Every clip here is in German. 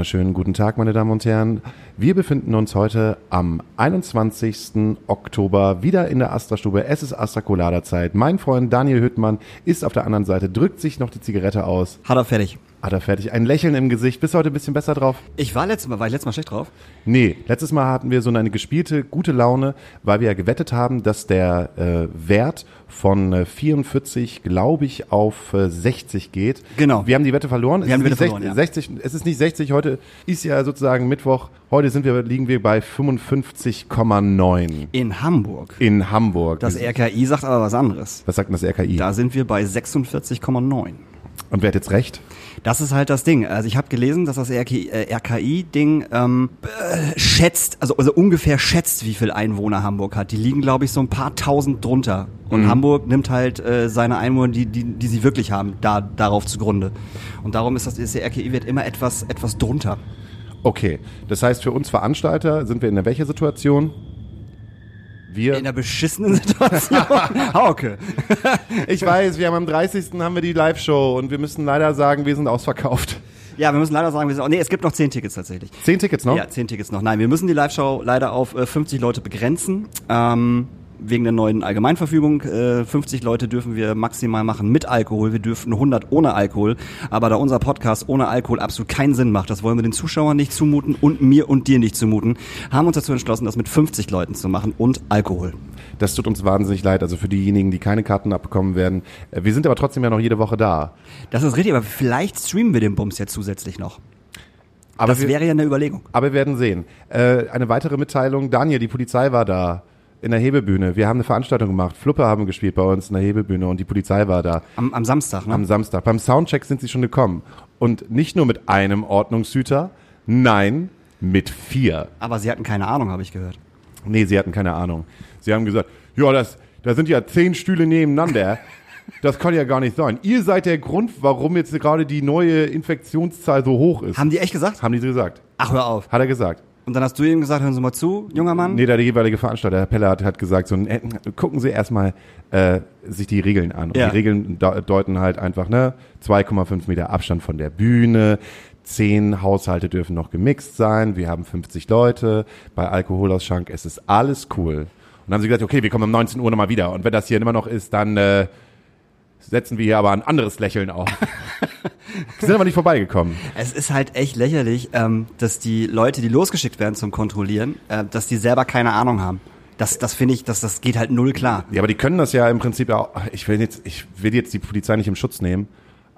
Wunderschönen guten Tag, meine Damen und Herren. Wir befinden uns heute am 21. Oktober wieder in der Astra-Stube. Es ist Astra Colada Zeit. Mein Freund Daniel Hüttmann ist auf der anderen Seite, drückt sich noch die Zigarette aus. Hat er fertig. Hat er fertig. Ein Lächeln im Gesicht. Bist du heute ein bisschen besser drauf? Ich war letztes Mal, war ich letztes Mal schlecht drauf? Nee, letztes Mal hatten wir so eine gespielte, gute Laune, weil wir ja gewettet haben, dass der äh, Wert von äh, 44, glaube ich, auf äh, 60 geht. Genau. Wir haben die Wette verloren. Wir es haben ist die nicht Wette 60, verloren, 60, Es ist nicht 60, heute ist ja sozusagen Mittwoch. Heute sind wir, liegen wir bei 55,9 In Hamburg. in Hamburg. Das RKI sagt aber was anderes. Was sagt denn das RKI? Da sind wir bei 46,9. Und wer hat jetzt recht? Das ist halt das Ding. Also ich habe gelesen, dass das RKI, äh, RKI-Ding ähm, äh, schätzt, also, also ungefähr schätzt, wie viel Einwohner Hamburg hat. Die liegen, glaube ich, so ein paar tausend drunter. Und Hamburg nimmt halt äh, seine Einwohner, die, die, die sie wirklich haben, da, darauf zugrunde. Und darum ist das ist der RKI-Wert immer etwas, etwas drunter. Okay. Das heißt, für uns Veranstalter sind wir in der welcher Situation? Wir. In einer beschissenen Situation. Hauke. Ich weiß, wir haben am 30. haben wir die Live-Show und wir müssen leider sagen, wir sind ausverkauft. Ja, wir müssen leider sagen, wir sind auch, nee, es gibt noch zehn Tickets tatsächlich. Zehn Tickets noch? Ja, zehn Tickets noch. Nein, wir müssen die Live-Show leider auf äh, 50 Leute begrenzen. Ähm, wegen der neuen Allgemeinverfügung. Äh, 50 Leute dürfen wir maximal machen mit Alkohol. Wir dürfen 100 ohne Alkohol. Aber da unser Podcast ohne Alkohol absolut keinen Sinn macht, das wollen wir den Zuschauern nicht zumuten und mir und dir nicht zumuten, haben uns dazu entschlossen, das mit 50 Leuten zu machen und Alkohol. Das tut uns wahnsinnig leid. Also für diejenigen, die keine Karten abbekommen werden. Äh, Wir sind aber trotzdem ja noch jede Woche da. Das ist richtig, aber vielleicht streamen wir den Bums jetzt zusätzlich noch. Aber, Das wir, wäre ja eine Überlegung. aber wir werden sehen. Äh, eine weitere Mitteilung. Daniel, die Polizei war da. In der Hebebühne. Wir haben eine Veranstaltung gemacht. Fluppe haben gespielt bei uns in der Hebebühne und die Polizei war da. Am, am Samstag, ne? am Samstag. Beim Soundcheck sind sie schon gekommen. Und nicht nur mit einem Ordnungshüter, nein, mit vier. aber sie hatten keine Ahnung, habe ich gehört. Nee, sie hatten keine Ahnung. Sie haben gesagt, ja, das, da sind ja zehn Stühle nebeneinander. Das kann ja gar nicht sein. Ihr seid der Grund, warum jetzt gerade die neue Infektionszahl so hoch ist. Haben die echt gesagt? Haben die gesagt. Ach, hör auf. Hat er gesagt. Und dann hast du ihm gesagt, hören Sie mal zu, junger Mann. Nee, der jeweilige Veranstalter, Herr Peller, hat, hat gesagt, so, äh, gucken Sie erstmal äh, sich die Regeln an. Und Ja. die Regeln de deuten halt einfach, ne, 2,5 Meter Abstand von der Bühne, zehn Haushalte dürfen noch gemixt sein, wir haben 50 Leute, bei Alkoholausschank es ist alles cool. Und dann haben sie gesagt, okay, wir kommen um 19 Uhr nochmal wieder. Und wenn das hier immer noch ist, dann äh, setzen wir hier aber ein anderes Lächeln auf. sind aber nicht vorbeigekommen. Es ist halt echt lächerlich, ähm, dass die Leute, die losgeschickt werden zum Kontrollieren, äh, dass die selber keine Ahnung haben. Das, das finde ich, das, das geht halt null klar. Ja, aber die können das ja im Prinzip ja auch. Ich will jetzt, ich will jetzt die Polizei nicht im Schutz nehmen,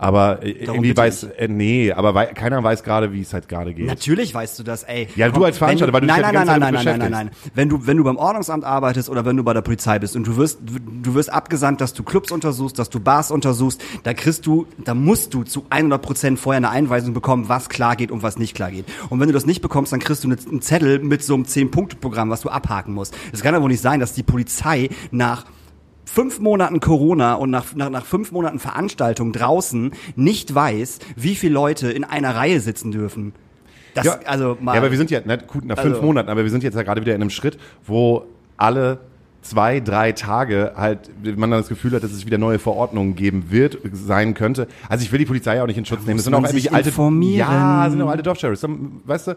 aber äh, Darum irgendwie weiß, äh, nee, aber wei keiner weiß gerade, wie es halt gerade geht. Natürlich weißt du das, ey. Ja, du als Veranstalter, weil du dich nein, ja die nein, ganze nein, nein, nein, damit nein, nein, nein. Wenn du, wenn du beim Ordnungsamt arbeitest oder wenn du bei der Polizei bist und du wirst, du wirst abgesandt, dass du Clubs untersuchst, dass du Bars untersuchst, da kriegst du, da musst du zu 100 Prozent vorher eine Einweisung bekommen, was klar geht und was nicht klar geht. Und wenn du das nicht bekommst, dann kriegst du eine- einen Zettel mit so einem 10-Punkte-Programm, was du abhaken musst. Es kann aber wohl nicht sein, dass die Polizei nach fünf Monaten Corona und nach, nach, nach fünf Monaten Veranstaltung draußen nicht weiß, wie viele Leute in einer Reihe sitzen dürfen. Das, ja, also mal. ja, aber wir sind ja, ne, gut, nach fünf Also- Monaten, aber wir sind jetzt ja gerade wieder in einem Schritt, wo alle zwei, drei Tage halt man dann das Gefühl hat, dass es wieder neue Verordnungen geben wird, sein könnte. Also ich will die Polizei auch nicht in Schutz nehmen. Das sind auch irgendwie alte, ja, sind auch alte Dorfsheriffs. Weißt du,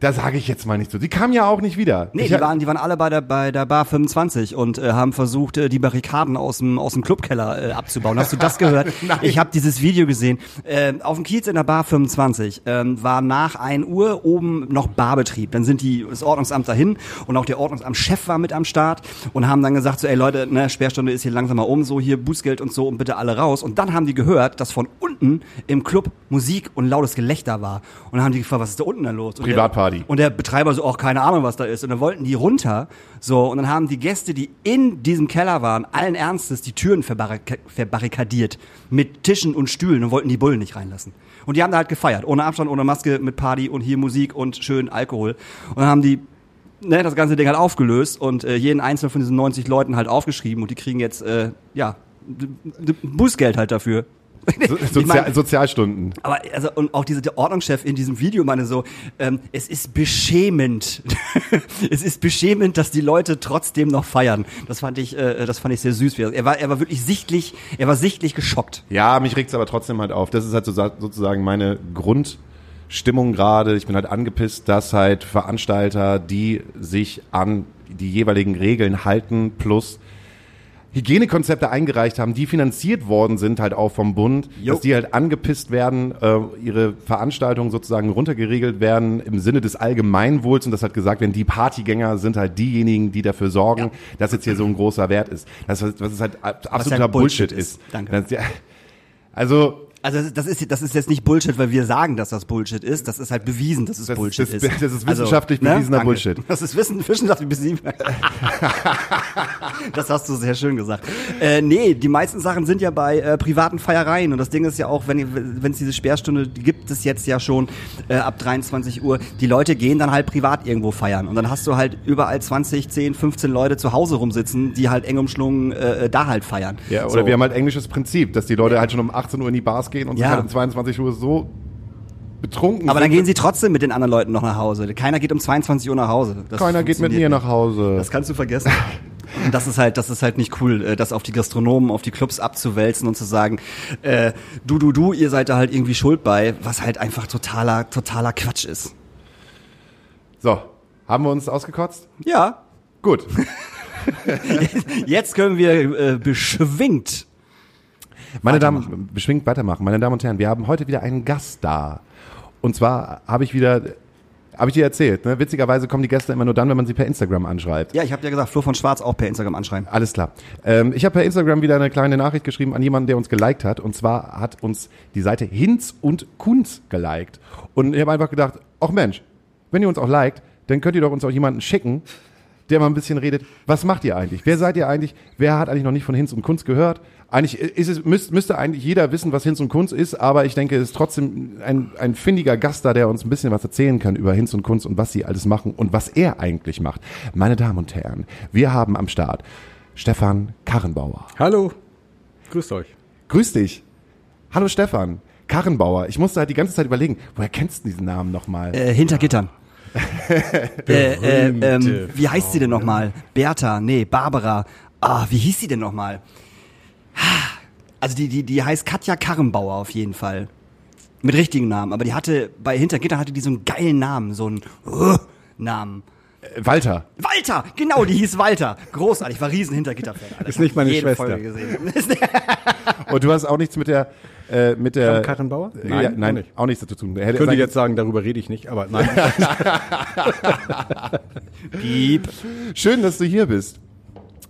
da sage ich jetzt mal nicht so. Die kamen ja auch nicht wieder. Nee, ich, die waren, die waren alle bei der, bei der Bar 25 und äh, haben versucht, äh, die Barrikaden aus dem, aus dem Clubkeller äh, abzubauen. Hast du das gehört? Nein. Ich habe dieses Video gesehen. Äh, auf dem Kiez in der Bar 25 ähm, war nach 1 Uhr oben noch Barbetrieb. Dann sind die das Ordnungsamt dahin und auch der Ordnungsamtschef war mit am Start und haben dann gesagt, so, ey Leute, ne, Sperrstunde ist hier langsam mal um, so hier Bußgeld und so und bitte alle raus. Und dann haben die gehört, dass von unten im Club Musik und lautes Gelächter war. Und dann haben die gefragt, was ist da unten denn los? Und Privatparty. und der Betreiber so, auch keine Ahnung, was da ist. Und dann wollten die runter. So, und dann haben die Gäste, die in diesem Keller waren, allen Ernstes die Türen verbarrika verbarrikadiert. Mit Tischen und Stühlen und wollten die Bullen nicht reinlassen. Und die haben da halt gefeiert. Ohne Abstand, ohne Maske, mit Party und hier Musik und schön Alkohol. Und dann haben die ne, das ganze Ding halt aufgelöst und äh, jeden einzelnen von diesen 90 Leuten halt aufgeschrieben und die kriegen jetzt, äh, ja, Bußgeld halt dafür. So, Ich Sozial mein- Sozialstunden. Aber also und auch diese der Ordnungschef in diesem Video meine so, ähm, es ist beschämend. es ist beschämend, dass die Leute trotzdem noch feiern. Das fand ich, äh, das fand ich sehr süß. Er war, er war wirklich sichtlich, er war sichtlich geschockt. Ja, mich regt's aber trotzdem halt auf. Das ist halt so, sozusagen meine Grundstimmung gerade. Ich bin halt angepisst, dass halt Veranstalter, die sich an die jeweiligen Regeln halten, plus Hygienekonzepte eingereicht haben, die finanziert worden sind halt auch vom Bund, Jo. dass die halt angepisst werden, äh, ihre Veranstaltungen sozusagen runtergeregelt werden im Sinne des Allgemeinwohls und das hat gesagt werden, die Partygänger sind halt diejenigen, die dafür sorgen, Ja. dass jetzt hier so ein großer Wert ist. Das, was es halt absoluter ja Bullshit, Bullshit ist. ist. Danke. Das, ja, also Also das ist, das ist jetzt nicht Bullshit, weil wir sagen, dass das Bullshit ist. Das ist halt bewiesen, dass es Das Bullshit das- ist. das ist wissenschaftlich bewiesener danke. Bullshit. Das ist wissen, wissenschaftlich bewiesen. das hast du sehr schön gesagt. Äh, nee, die meisten Sachen sind ja bei äh, privaten Feiereien. Und das Ding ist ja auch, wenn es diese Sperrstunde gibt es jetzt ja schon äh, ab 23 Uhr. Die Leute gehen dann halt privat irgendwo feiern. Und dann hast du halt überall 20, 10, 15 Leute zu Hause rumsitzen, die halt eng umschlungen äh, da halt feiern. Ja, oder So. wir haben halt englisches Prinzip, dass die Leute halt schon um 18 Uhr in die Bars gehen und Ja. sich halt um 22 Uhr so betrunken Aber dann gehen sie trotzdem mit den anderen Leuten noch nach Hause. Keiner geht um 22 Uhr nach Hause. Das Keiner geht mit mir nicht. nach Hause. Das kannst du vergessen. Und das ist halt, das ist halt nicht cool, äh, das auf die Gastronomen, auf die Clubs abzuwälzen und zu sagen, äh, du, du, du, ihr seid da halt irgendwie schuld bei, was halt einfach totaler, totaler Quatsch ist. So, haben wir uns ausgekotzt? Ja. Gut. Jetzt können wir äh, beschwingt. Meine Damen, beschwingt weitermachen. Meine Damen und Herren, wir haben heute wieder einen Gast da. Und zwar habe ich wieder, habe ich dir erzählt, ne? witzigerweise kommen die Gäste immer nur dann, wenn man sie per Instagram anschreibt. Ja, ich habe dir gesagt, Flo von Schwarz auch per Instagram anschreiben. Alles klar. Ähm, ich habe per Instagram wieder eine kleine Nachricht geschrieben an jemanden, der uns geliked hat. Und zwar hat uns die Seite Hinz und Kunz geliked. Und ich habe einfach gedacht, ach Mensch, wenn ihr uns auch liked, dann könnt ihr doch uns auch jemanden schicken, der mal ein bisschen redet. Was macht ihr eigentlich? Wer seid ihr eigentlich? Wer hat eigentlich noch nicht von Hinz und Kunz gehört? Eigentlich ist es, müsst, müsste eigentlich jeder wissen, was Hinz und Kunz ist, aber ich denke, es ist trotzdem ein, ein findiger Gast da, der uns ein bisschen was erzählen kann über Hinz und Kunz und was sie alles machen und was er eigentlich macht. Meine Damen und Herren, wir haben am Start Stefan Karrenbauer. Hallo, grüßt euch. Grüß dich. Hallo Stefan. Karrenbauer. Ich musste halt die ganze Zeit überlegen, woher kennst du diesen Namen nochmal? Äh, hinter Gittern. äh, äh, ähm, wie heißt sie denn nochmal? Bertha, nee, Barbara. Ah, wie hieß sie denn nochmal? Also die, die, die heißt Katja Karrenbauer auf jeden Fall. Mit richtigen Namen. Aber die hatte, bei Hintergittern hatte die so einen geilen Namen, so einen uh, Namen. Äh, Walter. Walter, genau, die hieß Walter. Großartig, war riesen Hintergitter-Fan. Alter. Ist nicht meine Jede Schwester. Folge gesehen. Und du hast auch nichts mit der, äh, mit der. Von Karrenbauer? Äh, Nein, ja, auch nein, nicht. auch nichts dazu zu tun. Hätte Könnte sagen- jetzt sagen, darüber rede ich nicht, aber nein. Piep. Schön, dass du hier bist.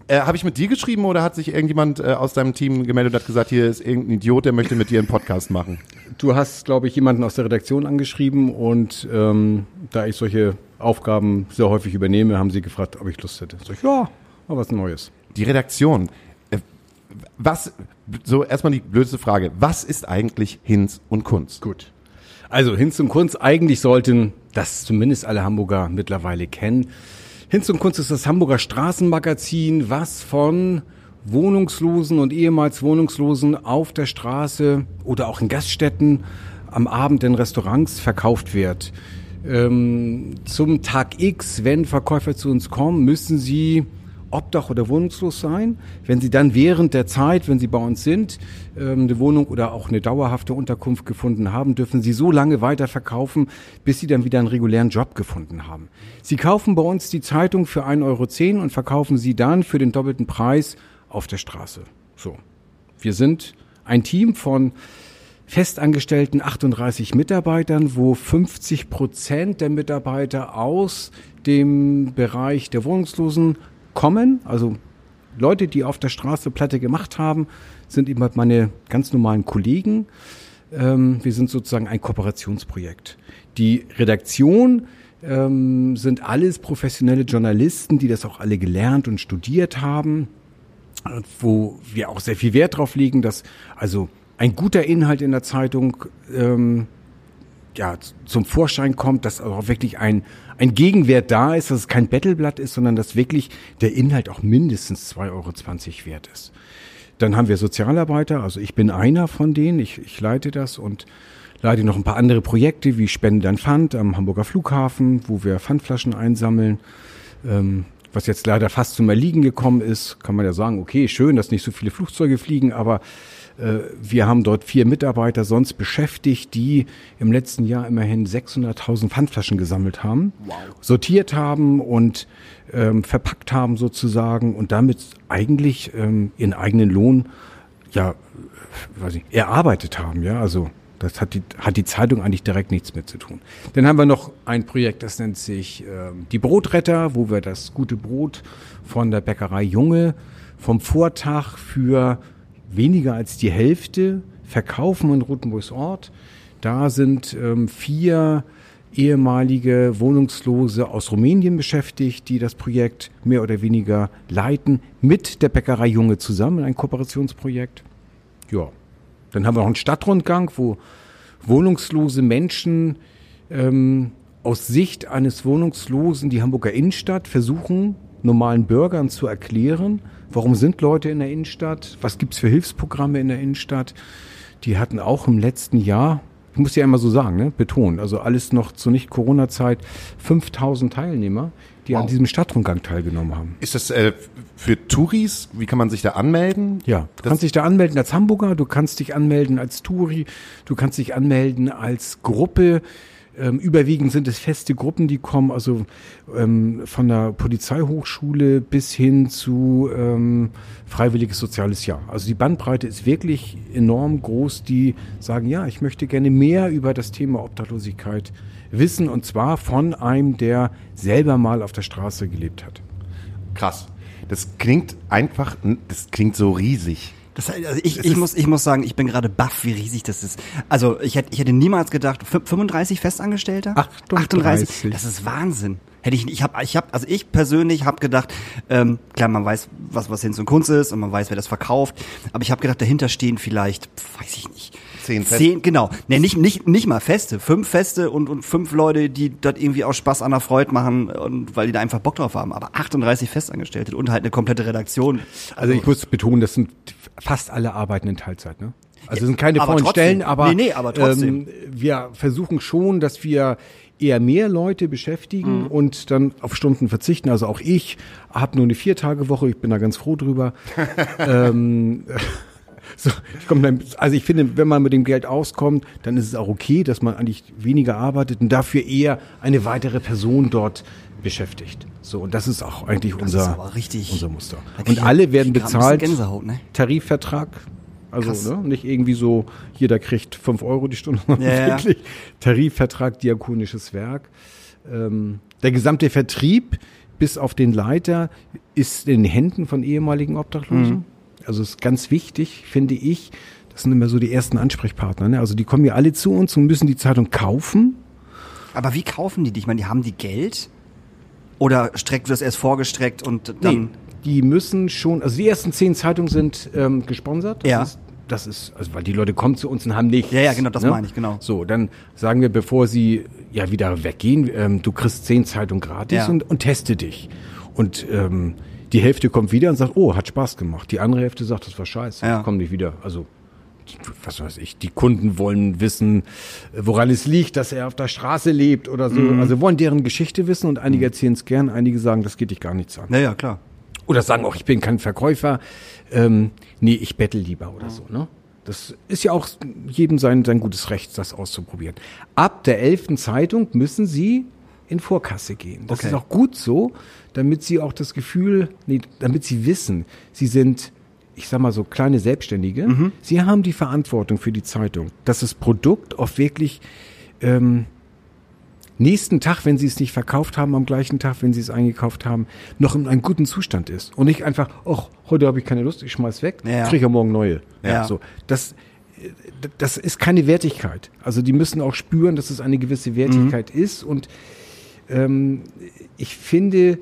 Äh, Habe ich mit dir geschrieben oder hat sich irgendjemand äh, aus deinem Team gemeldet und hat gesagt, hier ist irgendein Idiot, der möchte mit dir einen Podcast machen? Du hast, glaube ich, jemanden aus der Redaktion angeschrieben und ähm, da ich solche Aufgaben sehr häufig übernehme, haben sie gefragt, ob ich Lust hätte. Sag ich, ja, mal was Neues. Die Redaktion. Äh, was, so erstmal die blödste Frage. Was ist eigentlich Hinz und Kunz? Gut. Also Hinz und Kunz, eigentlich sollten das zumindest alle Hamburger mittlerweile kennen. Hinz und Kunz ist das Hamburger Straßenmagazin, was von Wohnungslosen und ehemals Wohnungslosen auf der Straße oder auch in Gaststätten am Abend in Restaurants verkauft wird. Ähm, zum Tag X, wenn Verkäufer zu uns kommen, müssen sie obdach- oder wohnungslos sein. Wenn sie dann während der Zeit, wenn sie bei uns sind, ähm, eine Wohnung oder auch eine dauerhafte Unterkunft gefunden haben, dürfen sie so lange weiterverkaufen, bis sie dann wieder einen regulären Job gefunden haben. Sie kaufen bei uns die Zeitung für 1,10 Euro und verkaufen sie dann für den doppelten Preis auf der Straße. So. Wir sind ein Team von festangestellten 38 Mitarbeitern, wo 50 Prozent der Mitarbeiter aus dem Bereich der Wohnungslosen kommen. Also Leute, die auf der Straße Platte gemacht haben, sind eben halt meine ganz normalen Kollegen. Ähm, wir sind sozusagen ein Kooperationsprojekt. Die Redaktion ähm, sind alles professionelle Journalisten, die das auch alle gelernt und studiert haben wo wir auch sehr viel Wert drauf legen, dass also ein guter Inhalt in der Zeitung ähm, ja, zum Vorschein kommt, dass auch wirklich ein, ein Gegenwert da ist, dass es kein Battleblatt ist, sondern dass wirklich der Inhalt auch mindestens 2,20 Euro wert ist. dann haben wir Sozialarbeiter, also ich bin einer von denen, ich, ich leite das und leite noch ein paar andere Projekte wie Spende dann Pfand am Hamburger Flughafen, wo wir Pfandflaschen einsammeln. Ähm, was jetzt leider fast zum Erliegen gekommen ist, kann man ja sagen, okay, schön, dass nicht so viele Flugzeuge fliegen, aber wir haben dort vier Mitarbeiter sonst beschäftigt, die im letzten Jahr immerhin 600.000 Pfandflaschen gesammelt haben, wow. sortiert haben und ähm, verpackt haben sozusagen und damit eigentlich ähm, ihren eigenen Lohn ja, weiß ich, erarbeitet haben, ja, also das hat die, hat die Zeitung eigentlich direkt nichts mit zu tun. Dann haben wir noch ein Projekt, das nennt sich äh, die Brotretter, wo wir das gute Brot von der Bäckerei Junge vom Vortag für weniger als die Hälfte verkaufen in Rotenburgs Ort. Da sind ähm, vier ehemalige Wohnungslose aus Rumänien beschäftigt, die das Projekt mehr oder weniger leiten, mit der Bäckerei Junge zusammen, ein Kooperationsprojekt. Ja, dann haben wir noch einen Stadtrundgang, wo wohnungslose Menschen ähm, aus Sicht eines Wohnungslosen die Hamburger Innenstadt versuchen, normalen Bürgern zu erklären, warum sind Leute in der Innenstadt, was gibt's für Hilfsprogramme in der Innenstadt. Die hatten auch im letzten Jahr, ich muss ja immer so sagen, ne, betonen, also alles noch zur Nicht-Corona-Zeit, 5000 Teilnehmer, die wow. an diesem Stadtrundgang teilgenommen haben. Ist das äh, für Touris? Wie kann man sich da anmelden? Ja, du kannst dich da anmelden als Hamburger, du kannst dich anmelden als Touri, du kannst dich anmelden als Gruppe. Ähm, überwiegend sind es feste Gruppen, die kommen, also ähm, von der Polizeihochschule bis hin zu ähm, freiwilliges soziales Jahr. Also die Bandbreite ist wirklich enorm groß, die sagen, ja, ich möchte gerne mehr über das Thema Obdachlosigkeit wissen und zwar von einem, der selber mal auf der Straße gelebt hat. Krass. Das klingt einfach, das klingt so riesig. Das, also ich, ich, muss, ich muss sagen, ich bin gerade baff, wie riesig das ist. Also ich hätte, ich hätte niemals gedacht, 35 Festangestellte? 38. 38. Das ist Wahnsinn. Hätte ich, ich habe, ich habe, also ich persönlich habe gedacht, ähm, klar, man weiß, was was Hinz und Kunst ist und man weiß, wer das verkauft, aber ich habe gedacht, dahinter stehen vielleicht, weiß ich nicht, zehn Feste. Zehn, genau. Nee, nicht, nicht, nicht mal Feste. Fünf Feste und, und fünf Leute, die das irgendwie aus Spaß an der Freude machen und weil die da einfach Bock drauf haben. Aber 38 Festangestellte und halt eine komplette Redaktion. Also, also ich muss betonen, das sind fast alle arbeiten in Teilzeit, ne? Also sind keine vollen Stellen, aber, nee, nee, aber trotzdem. Ähm, wir versuchen schon, dass wir eher mehr Leute beschäftigen mhm. und dann auf Stunden verzichten. Also auch ich habe nur eine Vier-Tage-Woche, ich bin da ganz froh drüber. ähm, so, ich komm dann, also ich finde, wenn man mit dem Geld auskommt, dann ist es auch okay, dass man eigentlich weniger arbeitet und dafür eher eine weitere Person dort beschäftigt. So, und das ist auch eigentlich das unser, richtig, unser Muster. Und alle werden bezahlt. Ne? Tarifvertrag. Also, ne, nicht irgendwie so, jeder kriegt fünf Euro die Stunde, ja, wirklich Tarifvertrag, diakonisches Werk. Ähm, der gesamte Vertrieb bis auf den Leiter ist in den Händen von ehemaligen Obdachlosen. Mhm. Also ist ganz wichtig, finde ich. Das sind immer so die ersten Ansprechpartner. Ne? Also die kommen ja alle zu uns und müssen die Zeitung kaufen. Aber wie kaufen die die? Ich meine, die haben die Geld? Oder streckt wird es erst vorgestreckt und dann. Nee, die müssen schon, also die ersten zehn Zeitungen sind ähm, gesponsert. Das ja. Ist, das ist, also weil die Leute kommen zu uns und haben nichts. Ja, ja, genau, das ne? meine ich, genau. So, dann sagen wir, bevor sie ja wieder weggehen, ähm, du kriegst zehn Zeitungen gratis ja. und, und teste dich. Und ähm, die Hälfte kommt wieder und sagt, oh, hat Spaß gemacht. Die andere Hälfte sagt, das war scheiße, ja. komm nicht wieder. Also was weiß ich, die Kunden wollen wissen, woran es liegt, dass er auf der Straße lebt oder so. Mhm. Also wollen deren Geschichte wissen und einige mhm. erzählen es gern, einige sagen, das geht dich gar nichts an. Naja, klar. Oder sagen auch, ich bin kein Verkäufer, ähm, nee, ich bettel lieber oder so, ne? Das ist ja auch jedem sein, sein gutes Recht, das auszuprobieren. Ab der elften Zeitung müssen Sie in Vorkasse gehen. Das okay. ist auch gut so, damit sie auch das Gefühl, nee, damit sie wissen, sie sind, ich sag mal so, kleine Selbstständige. Mhm. Sie haben die Verantwortung für die Zeitung, dass das Produkt auch wirklich ähm, nächsten Tag, wenn sie es nicht verkauft haben, am gleichen Tag, wenn sie es eingekauft haben, noch in einem guten Zustand ist. Und nicht einfach, ach, heute habe ich keine Lust, ich schmeiß weg, ja. kriege ja morgen neue. Ja. So, das, das ist keine Wertigkeit. Also die müssen auch spüren, dass es eine gewisse Wertigkeit mhm. ist und ähm, ich finde,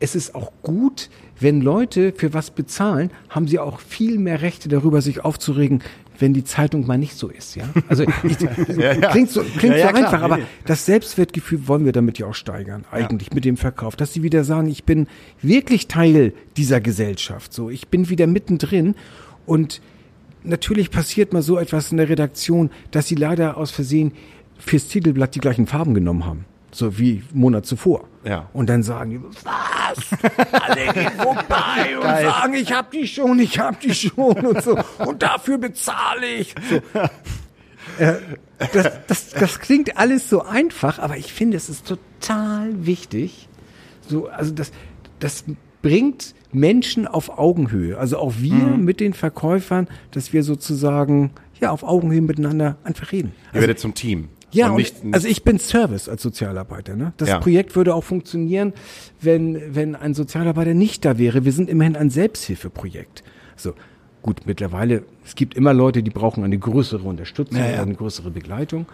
es ist auch gut, wenn Leute für was bezahlen, haben sie auch viel mehr Rechte darüber, sich aufzuregen, wenn die Zeitung mal nicht so ist, ja. Also ich, ja, ja. klingt so, klingt ja, so einfach, aber das Selbstwertgefühl wollen wir damit ja auch steigern, eigentlich mit dem Verkauf, dass sie wieder sagen, ich bin wirklich Teil dieser Gesellschaft, so, ich bin wieder mittendrin Und natürlich passiert mal so etwas in der Redaktion, dass sie leider aus Versehen fürs Titelblatt die gleichen Farben genommen haben. So wie einen Monat zuvor. Ja. Und dann sagen die, was? Alle gehen vorbei und sagen, ich hab die schon, ich hab die schon und so. Und dafür bezahle ich. So. Äh, das, das, das klingt alles so einfach, aber ich finde, es ist total wichtig. So, also das, das bringt Menschen auf Augenhöhe. Also auch wir mit den Verkäufern, dass wir sozusagen ja auf Augenhöhe miteinander einfach reden. Ihr werdet zum Team. Ja, und nicht, also ich bin Service als Sozialarbeiter. Ne? Das Ja. Projekt würde auch funktionieren, wenn, wenn ein Sozialarbeiter nicht da wäre. Wir sind immerhin ein Selbsthilfeprojekt. So, gut, mittlerweile, es gibt immer Leute, die brauchen eine größere Unterstützung, Ja, ja. eine größere Begleitung.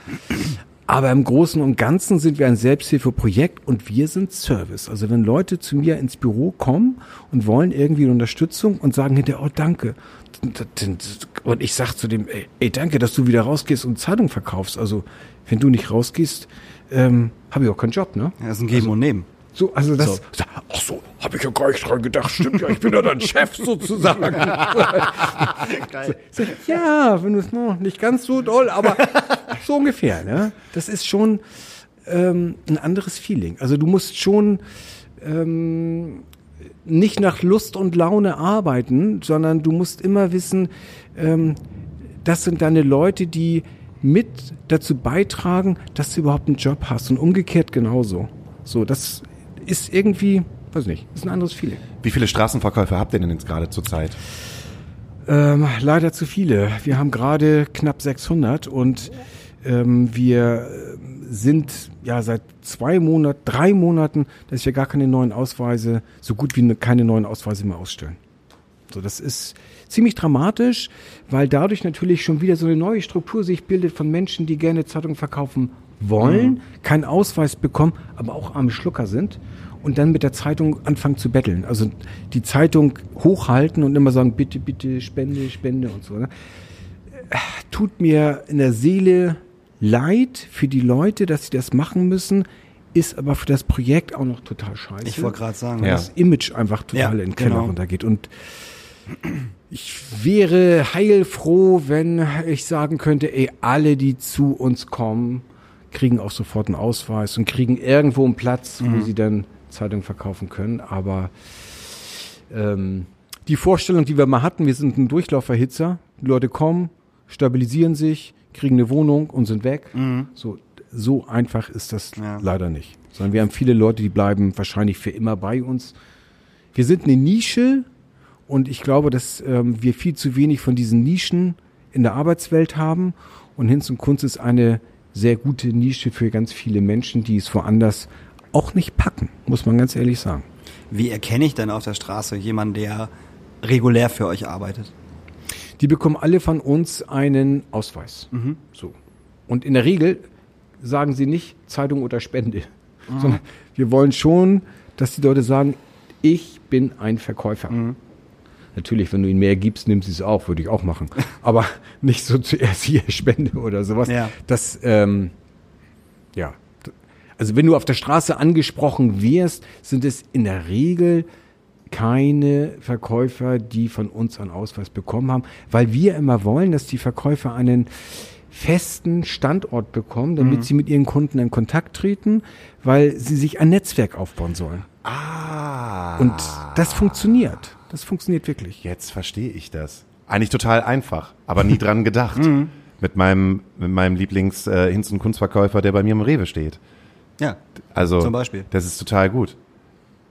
Aber im Großen und Ganzen sind wir ein Selbsthilfeprojekt und wir sind Service. Also wenn Leute zu mir ins Büro kommen und wollen irgendwie Unterstützung und sagen hinterher, oh danke. Und ich sag zu dem, ey, ey danke, dass du wieder rausgehst und Zeitung verkaufst. Also wenn du nicht rausgehst, ähm, habe ich auch keinen Job, ne? Ja, das ist ein Geben und Nehmen. So, also das. So. Ach so, habe ich ja gar nicht dran gedacht. Stimmt ja, ich bin ja dein Chef sozusagen. so, ja, wenn du es noch nicht ganz so doll, aber so ungefähr. Ne? Das ist schon ähm, ein anderes Feeling. Also du musst schon ähm, nicht nach Lust und Laune arbeiten, sondern du musst immer wissen, ähm, das sind deine Leute, die mit dazu beitragen, dass du überhaupt einen Job hast und umgekehrt genauso. So, das ist irgendwie, weiß nicht, ist ein anderes Feeling. wie viele Straßenverkäufer habt ihr denn jetzt gerade zurzeit? Ähm, leider zu viele. Wir haben gerade knapp 600 und ähm, wir äh, sind ja seit zwei Monaten, drei Monaten, dass wir gar keine neuen Ausweise, so gut wie ne- keine neuen Ausweise mehr ausstellen. So, das ist ziemlich dramatisch, weil dadurch natürlich schon wieder so eine neue Struktur sich bildet von Menschen, die gerne Zeitungen verkaufen wollen, keinen Ausweis bekommen, aber auch arme Schlucker sind und dann mit der Zeitung anfangen zu betteln. Also die Zeitung hochhalten und immer sagen, bitte, bitte, Spende, Spende und so. Ne? Tut mir in der Seele leid für die Leute, dass sie das machen müssen, ist aber für das Projekt auch noch total scheiße Ich wollte gerade sagen. Ja. das Image einfach total Ja, in den Keller genau. runtergeht. Und ich wäre heilfroh, wenn ich sagen könnte, ey, alle, die zu uns kommen, kriegen auch sofort einen Ausweis und kriegen irgendwo einen Platz, wo sie dann Zeitung verkaufen können. Aber ähm, die Vorstellung, die wir mal hatten, wir sind ein Durchlauferhitzer, die Leute kommen, stabilisieren sich, kriegen eine Wohnung und sind weg. So, so einfach ist das Ja. leider nicht. Sondern wir haben viele Leute, die bleiben wahrscheinlich für immer bei uns. Wir sind eine Nische und ich glaube, dass ähm, wir viel zu wenig von diesen Nischen in der Arbeitswelt haben. Und Hinz und Kunst ist eine sehr gute Nische für ganz viele Menschen, die es woanders auch nicht packen, muss man ganz ehrlich sagen. Wie erkenne ich denn auf der Straße jemanden, der regulär für euch arbeitet? Die bekommen alle von uns einen Ausweis. So. Und in der Regel sagen sie nicht Zeitung oder Spende, sondern wir wollen schon, dass die Leute sagen, ich bin ein Verkäufer. Natürlich, wenn du ihnen mehr gibst, nimmst sie es auch, würde ich auch machen. Aber nicht so zuerst hier Spende oder sowas. Ja. Das, ähm, ja. Also wenn du auf der Straße angesprochen wirst, sind es in der Regel keine Verkäufer, die von uns einen Ausweis bekommen haben, weil wir immer wollen, dass die Verkäufer einen festen Standort bekommen, damit sie mit ihren Kunden in Kontakt treten, weil sie sich ein Netzwerk aufbauen sollen. Ah. Und das funktioniert. Das funktioniert wirklich. Jetzt verstehe ich das. Eigentlich total einfach, aber nie dran gedacht. Mhm. Mit meinem, mit meinem Lieblings äh, und Kunstverkäufer, der bei mir im Rewe steht. Ja. Also, Zum Beispiel. das ist total gut.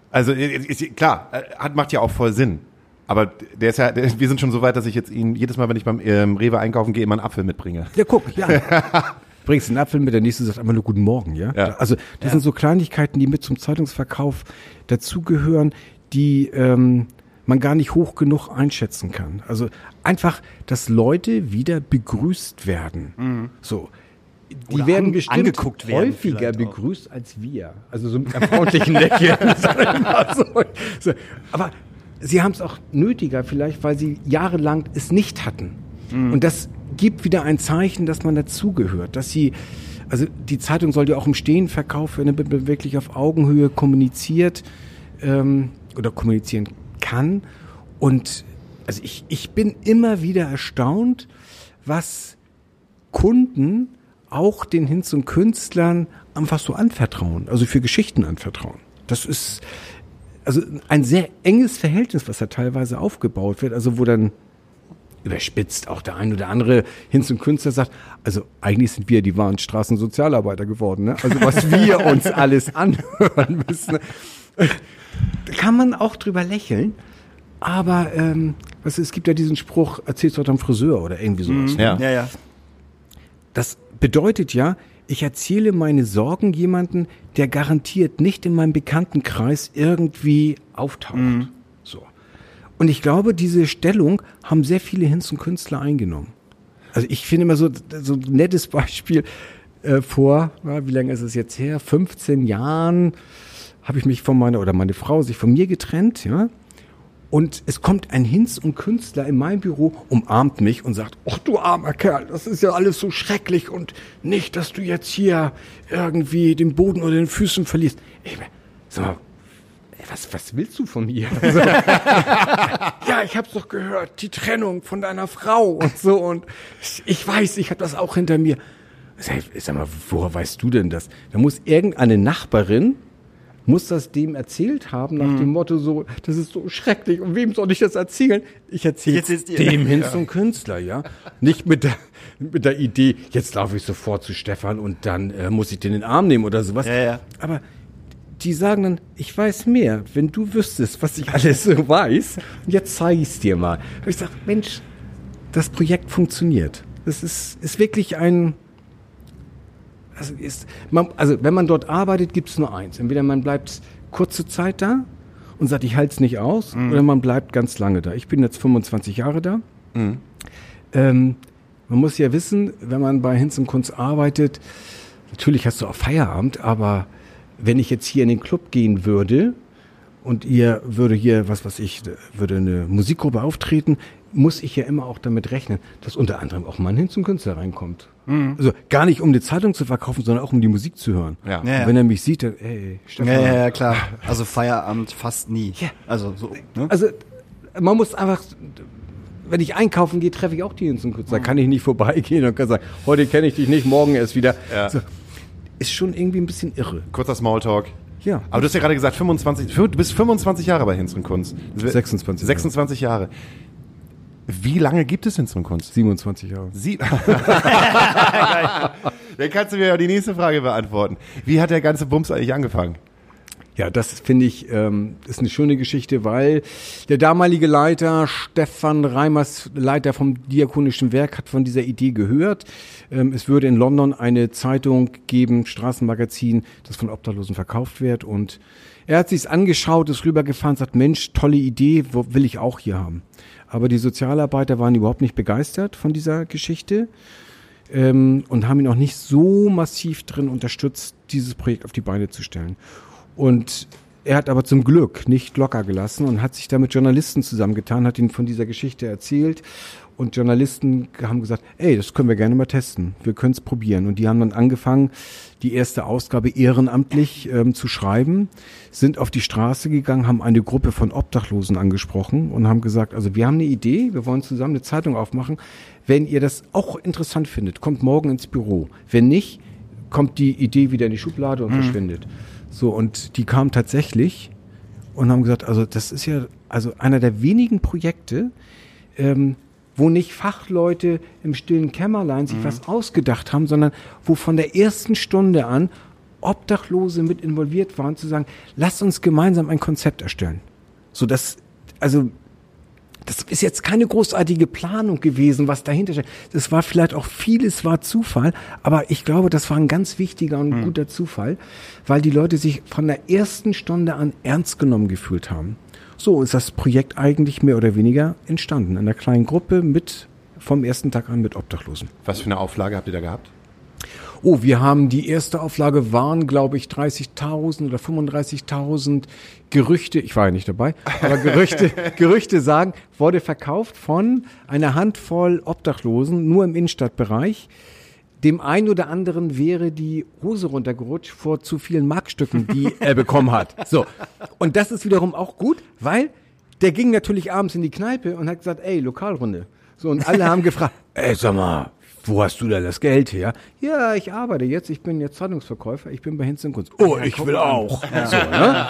Also, ist, klar, äh, hat, macht ja auch voll Sinn. Aber der ist ja, der, wir sind schon so weit, dass ich jetzt ihn jedes Mal, wenn ich beim ähm, Rewe einkaufen gehe, immer einen Apfel mitbringe. Ja, guck, ja. Bringst einen Apfel mit, der nächste sagt einfach nur Guten Morgen, ja? Ja. Also das sind so Kleinigkeiten, die mit zum Zeitungsverkauf dazugehören, die ähm, man gar nicht hoch genug einschätzen kann. Also einfach, dass Leute wieder begrüßt werden. So. Die Oder werden an- bestimmt angeguckt werden häufiger vielleicht auch. begrüßt als wir. Also so mit einem freundlichen Lächeln. so. So. Aber sie haben es auch nötiger vielleicht, weil sie jahrelang es nicht hatten. Und das gibt wieder ein Zeichen, dass man dazugehört, dass sie, also die Zeitung soll ja auch im Stehen verkauft werden, damit man wirklich auf Augenhöhe kommuniziert ähm, oder kommunizieren kann. Und also ich, ich bin immer wieder erstaunt, was Kunden auch den Hinz und Künstlern einfach so anvertrauen, also für Geschichten anvertrauen. Das ist also ein sehr enges Verhältnis, was da teilweise aufgebaut wird, also wo dann überspitzt auch der ein oder andere Hinz und Künstler sagt, also eigentlich sind wir die wahren Straßensozialarbeiter geworden, ne? also was wir uns alles anhören müssen. Da kann man auch drüber lächeln, aber ähm, was, es gibt ja diesen Spruch, erzähl's doch deinem Friseur oder irgendwie sowas. Ja. Ja, ja. Das bedeutet ja, ich erzähle meine Sorgen jemanden, der garantiert nicht in meinem Bekanntenkreis irgendwie auftaucht. So. Und ich glaube, diese Stellung haben sehr viele Hinz und Künstler eingenommen. Also ich finde immer so, so ein nettes Beispiel äh, vor, na, wie lange ist es jetzt her? 15 Jahren habe ich mich von meiner, oder meine Frau sich von mir getrennt, ja. Und es kommt ein Hinz und Künstler in mein Büro, umarmt mich und sagt, ach du armer Kerl, das ist ja alles so schrecklich und nicht, dass du jetzt hier irgendwie den Boden oder den Füßen verlierst. Ich, sag mal, was, was willst du von mir? So. ja, ich hab's doch gehört, die Trennung von deiner Frau und so und ich, ich weiß, ich habe das auch hinter mir. Sag, sag mal, woher weißt du denn das? Da muss irgendeine Nachbarin muss das dem erzählt haben nach dem Motto so, das ist so schrecklich und wem soll ich das erzählen? Ich erzähle dem Hinz und Künstler, ja. Nicht mit der, mit der Idee, jetzt laufe ich sofort zu Stefan und dann äh, muss ich den in den Arm nehmen oder sowas. Ja, ja. Aber die sagen dann, ich weiß mehr, wenn du wüsstest, was ich alles so weiß, und jetzt zeige ich es dir mal. Und ich sage, Mensch, das Projekt funktioniert. Das ist, ist wirklich ein, also, ist, man, also wenn man dort arbeitet, gibt es nur eins. Entweder man bleibt kurze Zeit da und sagt, ich halte es nicht aus, oder man bleibt ganz lange da. Ich bin jetzt 25 Jahre da. Ähm, man muss ja wissen, wenn man bei Hinz und Kunst arbeitet, natürlich hast du auch Feierabend, aber wenn ich jetzt hier in den Club gehen würde und ihr würde hier, was weiß ich, würde eine Musikgruppe auftreten, muss ich ja immer auch damit rechnen, dass unter anderem auch mal ein Hinz und Künstler reinkommt. Also gar nicht, um eine Zeitung zu verkaufen, sondern auch um die Musik zu hören. Ja. Und Ja, ja. wenn er mich sieht, dann, ey, Stefan. Ja, ja, ja, klar. Also Feierabend fast nie. Ja. Also so. Ne? Also man muss einfach, wenn ich einkaufen gehe, treffe ich auch die Hinz und Künstler. Da kann ich nicht vorbeigehen und kann sagen, heute kenne ich dich nicht, morgen erst wieder. Ja. So, ist schon irgendwie ein bisschen irre. Kurzer Smalltalk. Ja. Aber du hast ja gerade gesagt, 25, du bist 25 Jahre bei Hinz und Kunst. Das wird- 26 Jahre. 26 Jahre. Wie lange gibt es Hinz und Kunst? 27 Jahre. Sie Dann kannst du mir ja die nächste Frage beantworten. Wie hat der ganze Bums eigentlich angefangen? Ja, das finde ich ähm, ist eine schöne Geschichte, weil der damalige Leiter Stefan Reimers, Leiter vom Diakonischen Werk, hat von dieser Idee gehört. Ähm, es würde in London eine Zeitung geben, Straßenmagazin, das von Obdachlosen verkauft wird. Und er hat sich's angeschaut, ist rübergefahren, sagt, Mensch, tolle Idee, will ich auch hier haben. Aber die Sozialarbeiter waren überhaupt nicht begeistert von dieser Geschichte ähm, und haben ihn auch nicht so massiv drin unterstützt, dieses Projekt auf die Beine zu stellen. Und er hat aber zum Glück nicht locker gelassen und hat sich da mit Journalisten zusammengetan, hat ihnen von dieser Geschichte erzählt. Und Journalisten haben gesagt, ey, das können wir gerne mal testen. Wir können es probieren. Und die haben dann angefangen, die erste Ausgabe ehrenamtlich ähm, zu schreiben, sind auf die Straße gegangen, haben eine Gruppe von Obdachlosen angesprochen und haben gesagt, also wir haben eine Idee, wir wollen zusammen eine Zeitung aufmachen. Wenn ihr das auch interessant findet, kommt morgen ins Büro. Wenn nicht, kommt die Idee wieder in die Schublade und verschwindet. So, und die kamen tatsächlich und haben gesagt, also das ist ja also einer der wenigen Projekte, ähm, wo nicht Fachleute im stillen Kämmerlein sich was ausgedacht haben, sondern wo von der ersten Stunde an Obdachlose mit involviert waren, zu sagen, lasst uns gemeinsam ein Konzept erstellen. So dass, also das ist jetzt keine großartige Planung gewesen, was dahinter steht. Das war vielleicht auch vieles war Zufall, aber ich glaube, das war ein ganz wichtiger und guter Zufall, weil die Leute sich von der ersten Stunde an ernst genommen gefühlt haben. So ist das Projekt eigentlich mehr oder weniger entstanden. In einer kleinen Gruppe mit, vom ersten Tag an mit Obdachlosen. Was für eine Auflage habt ihr da gehabt? Oh, wir haben die erste Auflage waren, glaube ich, 30.000 oder 35.000 Gerüchte, ich war ja nicht dabei, aber Gerüchte, Gerüchte sagen, wurde verkauft von einer Handvoll Obdachlosen, nur im Innenstadtbereich. Dem einen oder anderen wäre die Hose runtergerutscht vor zu vielen Markstücken, die er bekommen hat. So. Und das ist wiederum auch gut, weil der ging natürlich abends in die Kneipe und hat gesagt, ey, Lokalrunde. So, und alle haben gefragt, ey, sag mal, wo hast du denn das Geld her? Ja, ich arbeite jetzt, ich bin jetzt Zeitungsverkäufer, ich bin bei Hinz und Kunst. Oh, Ja, ich will an. auch. So, ne?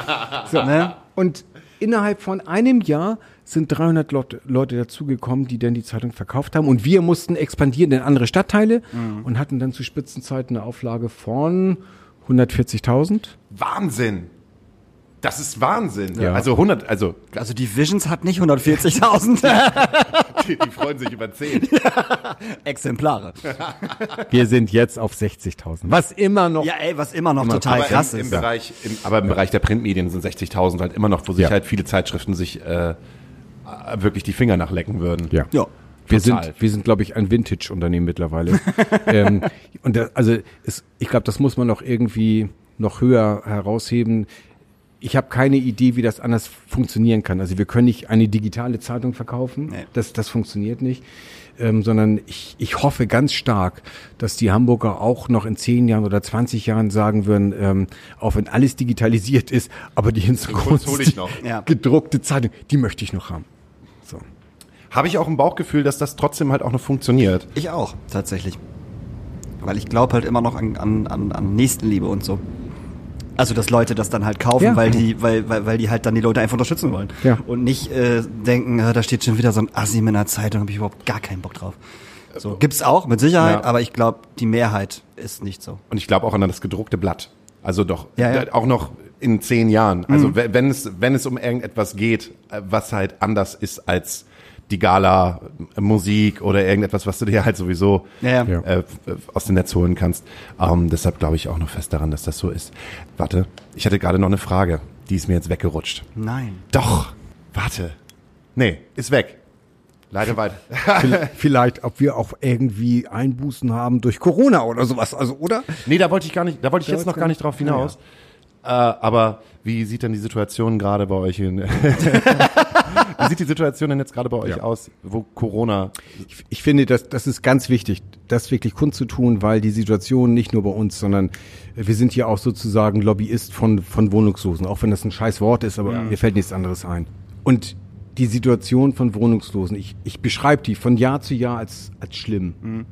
so, Ne? Und innerhalb von einem Jahr sind 300 Leute, Leute dazugekommen, die dann die Zeitung verkauft haben. Und wir mussten expandieren in andere Stadtteile Mhm. und hatten dann zu Spitzenzeiten eine Auflage von 140.000. Wahnsinn. Das ist Wahnsinn. Ja. Also 100, also Also die Visions hat nicht 140.000 die, die freuen sich über 10. Exemplare. Wir sind jetzt auf 60.000. Was immer noch. Ja, ey, was immer noch total aber krass im, im ist. Bereich, im, aber im Bereich der Printmedien sind 60.000 halt immer noch, wo sich Ja. halt viele Zeitschriften sich äh, wirklich die Finger nachlecken würden. Ja. Ja. Wir Total. sind, wir sind, glaube ich, ein Vintage-Unternehmen mittlerweile. ähm, und da, also es, ich glaube, das muss man noch irgendwie noch höher herausheben. Ich habe keine Idee, wie das anders funktionieren kann. Also wir können nicht eine digitale Zeitung verkaufen. Nee. Das, das funktioniert nicht. Ähm, sondern ich, ich hoffe ganz stark, dass die Hamburger auch noch in 10 Jahren oder 20 Jahren sagen würden, ähm, auch wenn alles digitalisiert ist, aber die Hintergrund hol ich noch. Ja. gedruckte Zeitung, die möchte ich noch haben. So. Habe ich auch ein Bauchgefühl, dass das trotzdem halt auch noch funktioniert. Ich auch, tatsächlich. Weil ich glaube halt immer noch an, an, an, an Nächstenliebe und so. Also, dass Leute das dann halt kaufen, Ja. weil die, weil, weil, weil die halt dann die Leute einfach unterstützen wollen. Ja. Und nicht äh, denken, äh, da steht schon wieder so ein Assi in der Zeitung, habe ich überhaupt gar keinen Bock drauf. So, gibt's auch, mit Sicherheit, Ja. aber ich glaube, die Mehrheit ist nicht so. Und ich glaube auch an das gedruckte Blatt. Also doch, Ja, ja. auch noch in zehn Jahren. Also we- wenn es, wenn es um irgendetwas geht, äh, was halt anders ist als die Gala äh, Musik oder irgendetwas, was du dir halt sowieso Ja, ja. Ja. Äh, f- aus dem Netz holen kannst. Ähm, deshalb glaube ich auch noch fest daran, dass das so ist. Warte, ich hatte gerade noch eine Frage, die ist mir jetzt weggerutscht. Nein. Doch, warte. Nee, ist weg. Leite weiter. Vielleicht, ob wir auch irgendwie Einbußen haben durch Corona oder sowas, also oder? Nee, da wollte ich gar nicht, da wollte ich Da jetzt noch gar nicht drauf hinaus. Äh, aber wie sieht denn die Situation gerade bei euch in, wie sieht die Situation denn jetzt gerade bei euch Ja. aus, wo Corona, Ich, ich finde, das, das ist ganz wichtig, das wirklich kundzutun, weil die Situation nicht nur bei uns, sondern wir sind hier auch sozusagen Lobbyist von, von Wohnungslosen, auch wenn das ein scheiß Wort ist, aber mir fällt nichts anderes ein. Und die Situation von Wohnungslosen, ich, ich beschreibe die von Jahr zu Jahr als, als schlimm. Und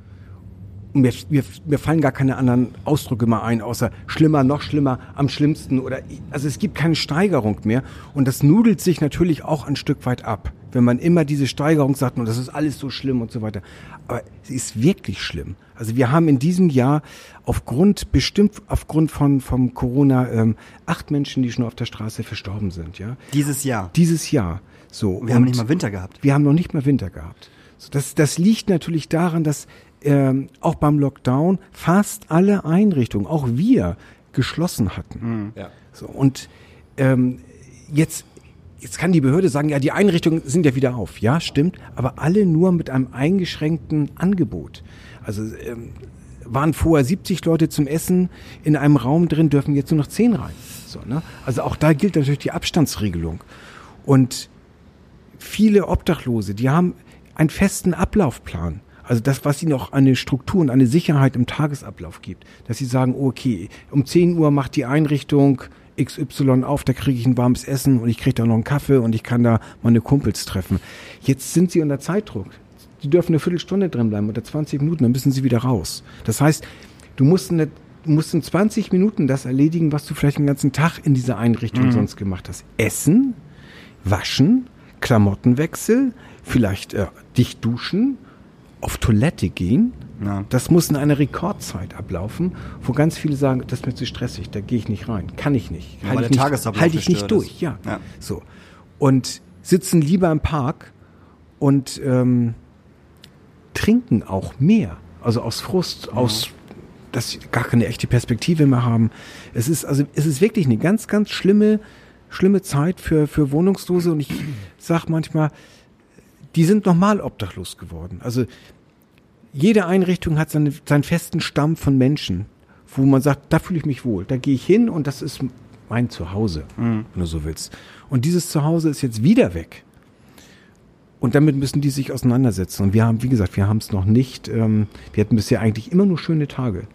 mir, mir, mir fallen gar keine anderen Ausdrücke mehr ein, außer schlimmer, noch schlimmer, am schlimmsten oder also es gibt keine Steigerung mehr und das nudelt sich natürlich auch ein Stück weit ab, wenn man immer diese Steigerung sagt und das ist alles so schlimm und so weiter. Aber sie ist wirklich schlimm. Also wir haben in diesem Jahr aufgrund bestimmt aufgrund von vom Corona ähm, acht Menschen, die schon auf der Straße verstorben sind, ja. Dieses Jahr. Dieses Jahr. So. Wir haben Und- nicht mal Winter gehabt. wir haben noch nicht mal Winter gehabt. So, das, das liegt natürlich daran, dass ähm, auch beim Lockdown fast alle Einrichtungen, auch wir, geschlossen hatten. ja. So, und ähm, jetzt, jetzt kann die Behörde sagen, ja, die Einrichtungen sind ja wieder auf. Ja, stimmt, aber alle nur mit einem eingeschränkten Angebot. Also ähm, waren vorher 70 Leute zum Essen in einem Raum drin, dürfen jetzt nur noch 10 rein. So, ne? Also auch da gilt natürlich die Abstandsregelung. Und viele Obdachlose, die haben einen festen Ablaufplan. Also das, was ihnen auch eine Struktur und eine Sicherheit im Tagesablauf gibt. Dass sie sagen, okay, um 10 Uhr macht die Einrichtung XY auf, da kriege ich ein warmes Essen und ich kriege da noch einen Kaffee und ich kann da meine Kumpels treffen. Jetzt sind sie unter Zeitdruck. Die dürfen eine Viertelstunde drin bleiben oder 20 Minuten, dann müssen sie wieder raus. Das heißt, du musst, eine, musst in 20 Minuten das erledigen, was du vielleicht den ganzen Tag in dieser Einrichtung sonst gemacht hast. Essen, waschen, Klamottenwechsel, vielleicht äh, dich duschen, auf Toilette gehen. Ja. Das muss in einer Rekordzeit ablaufen, wo ganz viele sagen, das ist mir zu stressig, da gehe ich nicht rein, kann ich nicht, Ja, halte ich nicht, halte ich nicht durch, ja. Ja. So und sitzen lieber im Park und ähm, trinken auch mehr, also aus Frust, aus dass sie gar keine echte Perspektive mehr haben. Es ist also es ist wirklich eine ganz ganz schlimme schlimme Zeit für für Wohnungslose und ich sag manchmal, die sind normal obdachlos geworden. Also jede Einrichtung hat seine, seinen festen Stamm von Menschen, wo man sagt, da fühle ich mich wohl, da gehe ich hin und das ist mein Zuhause, wenn du so willst. Und dieses Zuhause ist jetzt wieder weg. Und damit müssen die sich auseinandersetzen. Und wir haben, wie gesagt, wir haben es noch nicht, ähm, wir hatten bisher eigentlich immer nur schöne Tage.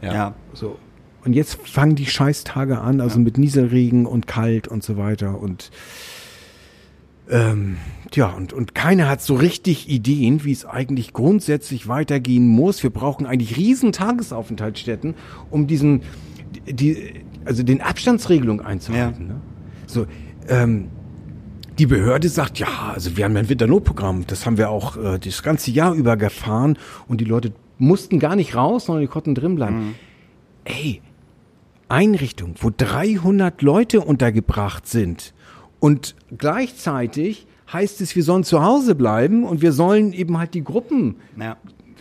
Ja. So. Und jetzt fangen die Scheißtage an, also mit Nieselregen und kalt und so weiter. Und Ähm, ja, und, und keiner hat so richtig Ideen, wie es eigentlich grundsätzlich weitergehen muss. Wir brauchen eigentlich riesen Tagesaufenthaltsstätten, um diesen, die, also den Abstandsregelungen einzuhalten. Ne? So, ähm, die Behörde sagt, ja, also wir haben ein Winternotprogramm, das haben wir auch äh, das ganze Jahr über gefahren und die Leute mussten gar nicht raus, sondern die konnten drin bleiben. Mhm. Ey, Einrichtung, wo 300 Leute untergebracht sind und gleichzeitig heißt es, wir sollen zu Hause bleiben und wir sollen eben halt die Gruppen, Ja.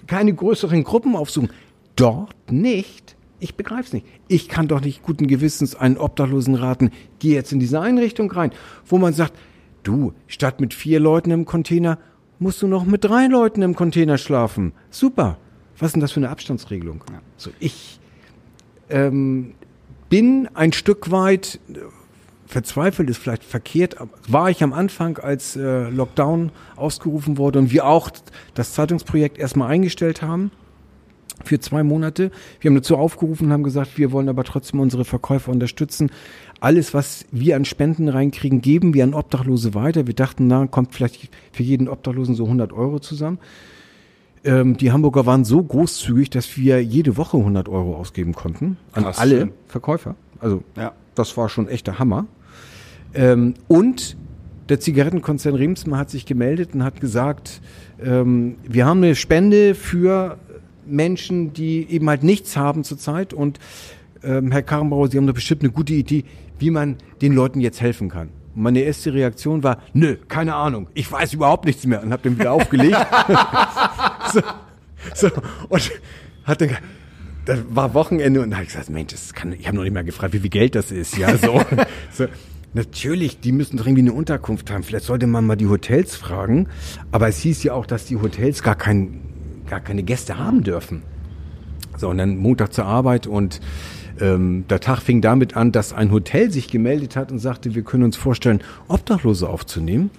keine größeren Gruppen aufsuchen. Dort nicht. Ich begreif's nicht. Ich kann doch nicht guten Gewissens einen Obdachlosen raten, geh jetzt in diese Einrichtung rein, wo man sagt, du, statt mit vier Leuten im Container, musst du noch mit drei Leuten im Container schlafen. Super. Was ist denn das für eine Abstandsregelung? So, ich ähm, bin ein Stück weit verzweifelt, ist vielleicht verkehrt, war ich am Anfang, als äh, Lockdown ausgerufen wurde und wir auch das Zeitungsprojekt erstmal eingestellt haben für zwei Monate. Wir haben dazu aufgerufen und haben gesagt, wir wollen aber trotzdem unsere Verkäufer unterstützen. Alles, was wir an Spenden reinkriegen, geben wir an Obdachlose weiter. Wir dachten, na, kommt vielleicht für jeden Obdachlosen so 100 Euro zusammen. Ähm, die Hamburger waren so großzügig, dass wir jede Woche 100 Euro ausgeben konnten an Krass, alle schön. Verkäufer. Also Ja. das war schon echter Hammer. Ähm, und der Zigarettenkonzern Remsmar hat sich gemeldet und hat gesagt, ähm, wir haben eine Spende für Menschen, die eben halt nichts haben zurzeit. Und ähm, Herr Karrenbauer, Sie haben doch bestimmt eine gute Idee, wie man den Leuten jetzt helfen kann. Und meine erste Reaktion war, nö, keine Ahnung, ich weiß überhaupt nichts mehr und habe den wieder aufgelegt. so, so, und hatte, das war Wochenende und da habe ich gesagt, Mensch, das kann, ich habe noch nicht mal gefragt, wie viel Geld das ist, ja, so. so. Natürlich, die müssen doch irgendwie eine Unterkunft haben. Vielleicht sollte man mal die Hotels fragen. Aber es hieß ja auch, dass die Hotels gar, kein, gar keine Gäste haben dürfen. So, und dann Montag zur Arbeit und ähm, der Tag fing damit an, dass ein Hotel sich gemeldet hat und sagte, wir können uns vorstellen, Obdachlose aufzunehmen.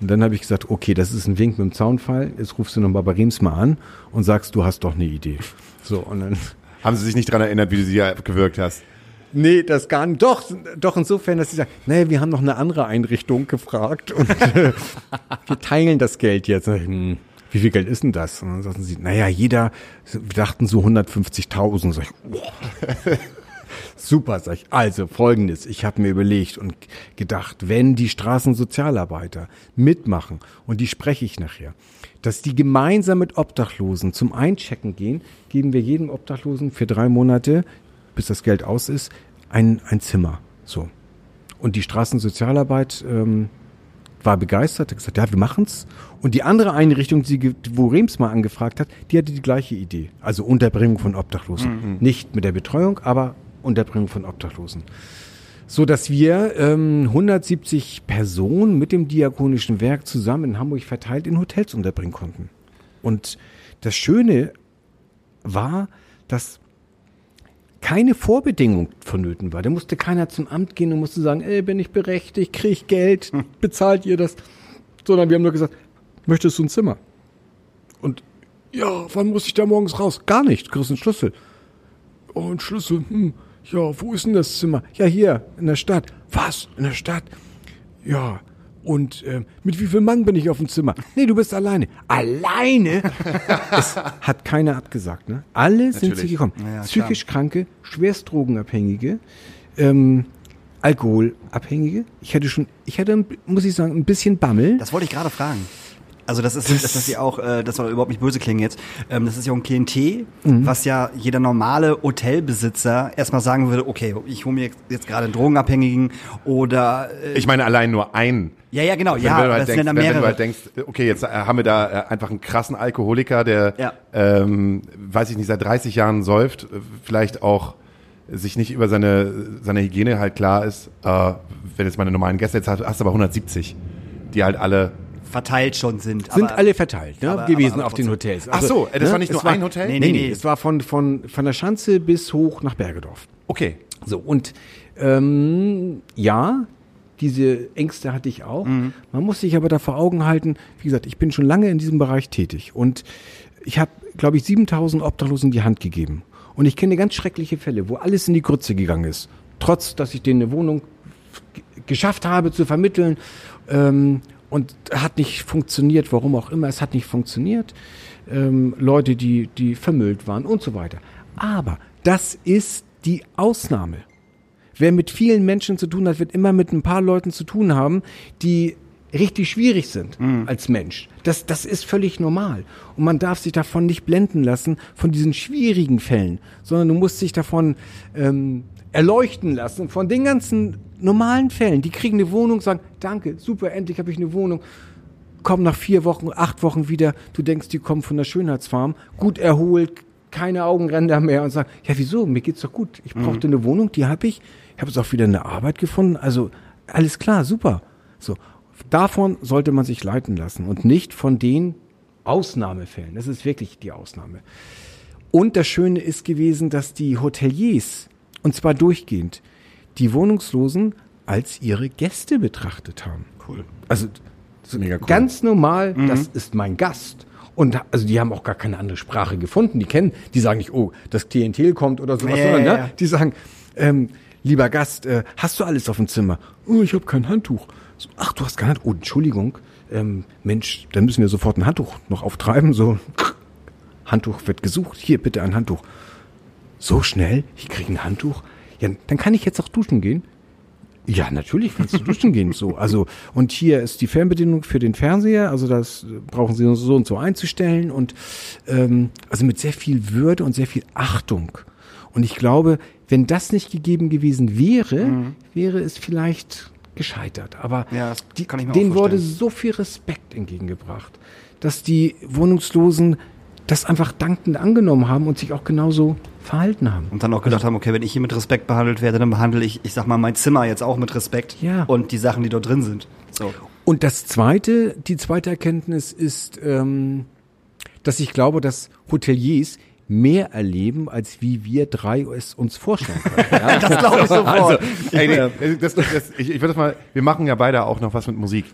Und dann habe ich gesagt, okay, das ist ein Wink mit dem Zaunfall. Jetzt rufst du nochmal bei Rems mal an und sagst, du hast doch eine Idee. So, und dann Haben Sie sich nicht dran erinnert, wie du sie ja gewirkt hast? Nee, das gar nicht. Doch, doch insofern, dass sie sagen, naja, wir haben noch eine andere Einrichtung gefragt und äh, wir teilen das Geld jetzt. Hm, wie viel Geld ist denn das? Und dann sagten sie, naja, jeder, wir dachten so 150.000. Sag ich, boah. Super, sag ich. Also folgendes, ich habe mir überlegt und gedacht, wenn die Straßensozialarbeiter mitmachen, und die spreche ich nachher, dass die gemeinsam mit Obdachlosen zum Einchecken gehen, geben wir jedem Obdachlosen für drei Monate, bis das Geld aus ist, ein, ein Zimmer. So. Und die Straßensozialarbeit ähm, war begeistert, hat gesagt, ja, wir machen's. Und die andere Einrichtung, die, wo Rems mal angefragt hat, die hatte die gleiche Idee. Also Unterbringung von Obdachlosen. Nicht mit der Betreuung, aber Unterbringung von Obdachlosen. So dass wir ähm, 170 Personen mit dem Diakonischen Werk zusammen in Hamburg verteilt in Hotels unterbringen konnten. Und das Schöne war, dass keine Vorbedingung vonnöten war. Da musste keiner zum Amt gehen und musste sagen, ey, bin ich berechtigt, krieg ich Geld, bezahlt ihr das? Sondern wir haben nur gesagt, möchtest du ein Zimmer? Und ja, wann muss ich da morgens raus? Gar nicht, du kriegst einen Schlüssel. Oh, ein Schlüssel, hm, ja, wo ist denn das Zimmer? Ja, hier, in der Stadt. Was? In der Stadt? Ja. Und ähm, mit wie viel Mann bin ich auf dem Zimmer? Nee, du bist alleine. Alleine? es hat keiner abgesagt, ne? Alle sind sie Natürlich. gekommen. Ja, Psychisch Kranke, Schwerstdrogenabhängige, ähm, Alkoholabhängige. Ich hatte schon, ich hatte, muss ich sagen, ein bisschen Bammel. Das wollte ich gerade fragen. Also das ist, das ist ja auch, äh, das soll überhaupt nicht böse klingen jetzt, ähm, das ist ja auch ein Klientel, Mhm. was ja jeder normale Hotelbesitzer erstmal sagen würde, okay, ich hole mir jetzt, jetzt gerade einen Drogenabhängigen oder äh, Ich meine allein nur ein. ja, ja, genau, Wenn, ja, du aber halt das denkst, wenn, wenn du halt denkst, okay, jetzt äh, haben wir da äh, einfach einen krassen Alkoholiker, der, Ja. ähm, weiß ich nicht, seit 30 Jahren säuft, äh, vielleicht auch sich nicht über seine, seine Hygiene halt klar ist. Äh, wenn jetzt meine normalen Gäste jetzt hast, hast du aber 170, die halt alle verteilt schon sind. sind aber, alle verteilt ne, aber- gewesen aber- aber auf den. Hotels. Also, Ach so, das war nicht nur ein Hotel? Nee, Nee, nee, nee. Es war von, von, von der Schanze bis hoch nach Bergedorf. Okay. So, und ähm, ja, diese Ängste hatte ich auch. Man muss sich aber da vor Augen halten, wie gesagt, ich bin schon lange in diesem Bereich tätig und ich habe, glaube ich, 7000 Obdachlosen die Hand gegeben. Und ich kenne ganz schreckliche Fälle, wo alles in die Grütze gegangen ist. Trotz, dass ich denen eine Wohnung geschafft habe zu vermitteln. Ähm, und hat nicht funktioniert, warum auch immer, es hat nicht funktioniert. Ähm, Leute, die, die vermüllt waren und so weiter. Aber das ist die Ausnahme. Wer mit vielen Menschen zu tun hat, wird immer mit ein paar Leuten zu tun haben, die richtig schwierig sind als Mensch. Das, das ist völlig normal. Und man darf sich davon nicht blenden lassen, von diesen schwierigen Fällen, sondern du musst dich davon ähm, erleuchten lassen, von den ganzen normalen Fällen. Die kriegen eine Wohnung, sagen, danke, super, endlich habe ich eine Wohnung. Kommen nach vier Wochen, acht Wochen wieder, du denkst, die kommen von der Schönheitsfarm, gut erholt, keine Augenränder mehr und sagen, ja wieso, mir geht's doch gut. Ich brauchte eine Wohnung, die habe ich. Ich habe jetzt auch wieder eine Arbeit gefunden. Also alles klar, super. So, davon sollte man sich leiten lassen und nicht von den Ausnahmefällen. Das ist wirklich die Ausnahme. Und das Schöne ist gewesen, dass die Hoteliers, und zwar durchgehend, die Wohnungslosen als ihre Gäste betrachtet haben. Cool. Also cool. ganz normal, das ist mein Gast. Und also die haben auch gar keine andere Sprache gefunden. Die kennen, die sagen nicht, oh, das Klientel kommt oder sowas, Ja, sondern ja, ne, ja. die sagen, ähm, lieber Gast, äh, hast du alles auf dem Zimmer? Oh, ich habe kein Handtuch. So, ach, du hast kein Handtuch. Oh, Entschuldigung. Ähm, Mensch, dann müssen wir sofort ein Handtuch noch auftreiben. So, Handtuch wird gesucht. Hier, bitte ein Handtuch. So schnell? Ich kriege ein Handtuch? Ja, dann kann ich jetzt auch duschen gehen. Ja, natürlich kannst du duschen gehen. So, also und hier ist die Fernbedienung für den Fernseher. Also das äh, brauchen Sie so und so einzustellen und ähm, also mit sehr viel Würde und sehr viel Achtung. Und ich glaube, wenn das nicht gegeben gewesen wäre, wäre es vielleicht gescheitert. Aber Mhm. Ja, die, denen wurde so viel Respekt entgegengebracht, dass die Wohnungslosen das einfach dankend angenommen haben und sich auch genauso verhalten haben. Und dann auch gedacht haben, okay, wenn ich hier mit Respekt behandelt werde, dann behandle ich, ich sag mal, mein Zimmer jetzt auch mit Respekt. Ja. Und die Sachen, die dort drin sind. So. Und das zweite, die zweite Erkenntnis ist, ähm, dass ich glaube, dass Hoteliers mehr erleben, als wie wir drei es uns vorstellen können. Ja? Das glaube ich sofort. Ey, nee, das, das, ich, ich würde das mal, wir machen ja beide auch noch was mit Musik.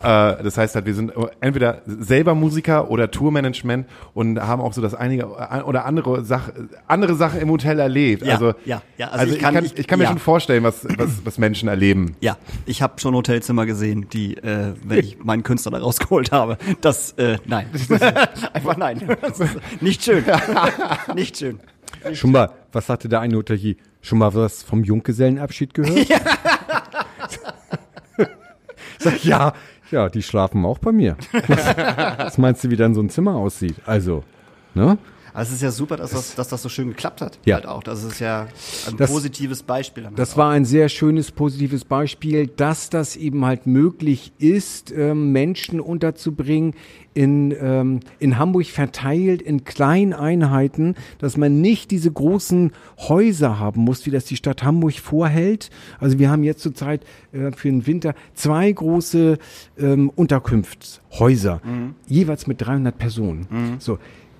Äh, das heißt halt, wir sind entweder selber Musiker oder Tourmanagement und haben auch so das einige oder andere Sache, andere Sachen im Hotel erlebt. Ja, also, ja, ja. Also Also, ich ich, kann- ich- ich, kann mir ja. schon vorstellen, was, was, was Menschen erleben. Ja, ich habe schon Hotelzimmer gesehen, die, äh, wenn ich meinen Künstler da rausgeholt habe, das, äh, nein. Einfach nein. Nicht schön. Nicht schön. Schon mal, was sagte der eine Hotelier? Schon mal was vom Junggesellenabschied gehört? Ja. Sag, ja, ja, die schlafen auch bei mir. Was meinst du, wie dann so ein Zimmer aussieht? Also, ne? Also es ist ja super, dass das, dass das so schön geklappt hat. Ja. Halt auch. Das ist ja ein Das- positives Beispiel. Das halt war ein sehr schönes, positives Beispiel, dass das eben halt möglich ist, ähm, Menschen unterzubringen in, ähm, in Hamburg verteilt in kleinen Einheiten, dass man nicht diese großen Häuser haben muss, wie das die Stadt Hamburg vorhält. Also wir haben jetzt zurzeit äh, für den Winter zwei große ähm, Unterkunftshäuser, jeweils mit 300 Personen. So.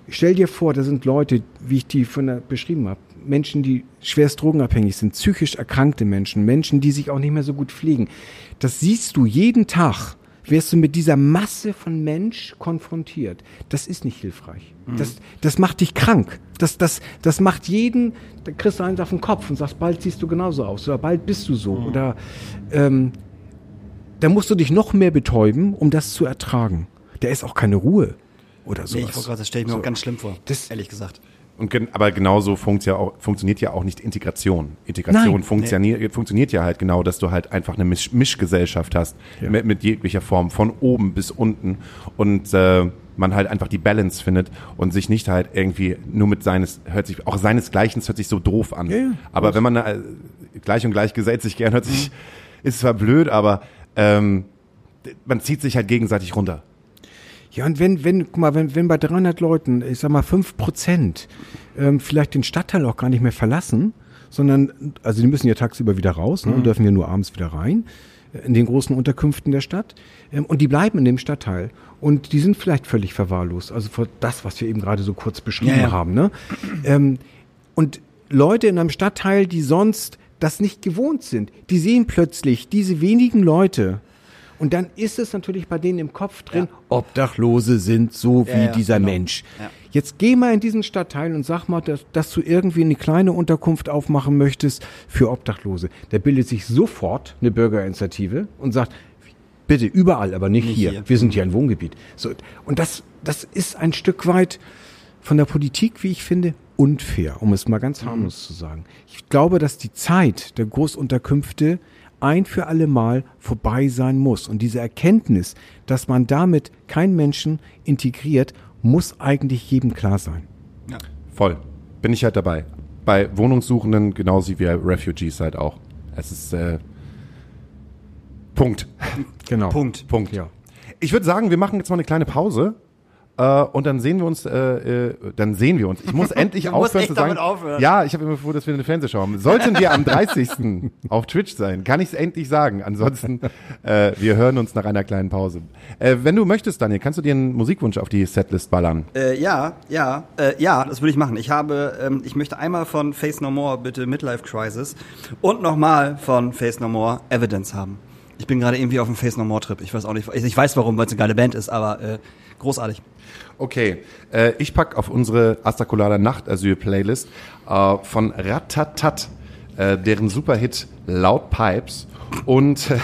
Stell dir vor, da sind Leute, wie ich die von der beschrieben habe, Menschen, die schwerst drogenabhängig sind, psychisch erkrankte Menschen, Menschen, die sich auch nicht mehr so gut pflegen. Das siehst du jeden Tag. Wirst du mit dieser Masse von Mensch konfrontiert. Das ist nicht hilfreich. Das, das macht dich krank. Das, das, das macht jeden, da kriegst du eins auf den Kopf und sagst, bald siehst du genauso aus oder bald bist du so. Oder ähm, da musst du dich noch mehr betäuben, um das zu ertragen. Da ist auch keine Ruhe oder Nee, sowas. ich wollte gerade, das stelle ich mir auch ganz schlimm vor. Das- ehrlich gesagt. Und gen aber genauso funkt ja auch, funktioniert ja auch nicht Integration. Integration Nein. funktioniert, funktioniert ja halt genau, dass du halt einfach eine Misch Mischgesellschaft hast mit, mit jeglicher Form, von oben bis unten und äh, man halt einfach die Balance findet und sich nicht halt irgendwie nur mit seines, hört sich, auch seinesgleichen hört sich so doof an. Ja, ja. aber wenn man äh, gleich und gleich gesellt sich gern, hört sich, ist zwar blöd, aber ähm, man zieht sich halt gegenseitig runter. Ja, und wenn, wenn, guck mal, wenn, wenn bei 300 Leuten, ich sag mal, 5 Prozent ähm, vielleicht den Stadtteil auch gar nicht mehr verlassen, sondern, also die müssen ja tagsüber wieder raus ne, und dürfen ja nur abends wieder rein, äh, in den großen Unterkünften der Stadt. Ähm, und die bleiben in dem Stadtteil. Und die sind vielleicht völlig verwahrlost. Also für das, was wir eben gerade so kurz beschrieben Ja, ja. haben. Ne? Ähm, und Leute in einem Stadtteil, die sonst das nicht gewohnt sind, die sehen plötzlich diese wenigen Leute. Und dann ist es natürlich bei denen im Kopf drin, Obdachlose sind so wie Ja, ja, dieser genau. Mensch. Ja. Jetzt geh mal in diesen Stadtteil und sag mal, dass, dass du irgendwie eine kleine Unterkunft aufmachen möchtest für Obdachlose. Da bildet sich sofort eine Bürgerinitiative und sagt, Bitte, überall, aber nicht, Nicht hier. hier. Wir sind hier ein Wohngebiet. So, und das, das ist ein Stück weit von der Politik, wie ich finde, unfair, um es mal ganz harmlos zu sagen. Ich glaube, dass die Zeit der Großunterkünfte ein für alle Mal vorbei sein muss. Und diese Erkenntnis, dass man damit keinen Menschen integriert, muss eigentlich jedem klar sein. Voll. Bin ich halt dabei. Bei Wohnungssuchenden genauso wie bei Refugees halt auch. Es ist äh, Punkt. Genau. Punkt. Punkt. Ja. Ich würde sagen, wir machen jetzt mal eine kleine Pause. Äh, und dann sehen wir uns, äh, äh, dann sehen wir uns. Ich muss endlich Du musst aufhören zu sagen. damit aufhören. Ja, ich habe immer vor, dass wir eine Fernsehshow haben. Sollten wir am 30. auf Twitch sein, kann ich es endlich sagen. Ansonsten, äh, wir hören uns nach einer kleinen Pause. Äh, wenn du möchtest, Daniel, kannst du dir einen Musikwunsch auf die Setlist ballern? Äh, ja, ja, äh, ja, das würde ich machen. Ich habe, ähm, ich möchte einmal von Face No More bitte Midlife Crisis und nochmal von Face No More Evidence haben. Ich bin gerade irgendwie auf dem Face No More Trip. Ich weiß auch nicht, ich, ich weiß warum, weil es eine geile Band ist, aber äh, großartig. Okay, äh, ich pack auf unsere Astacolada Nachtasyl-Playlist äh, von Ratatat, äh, deren Superhit Loud Pipes und äh,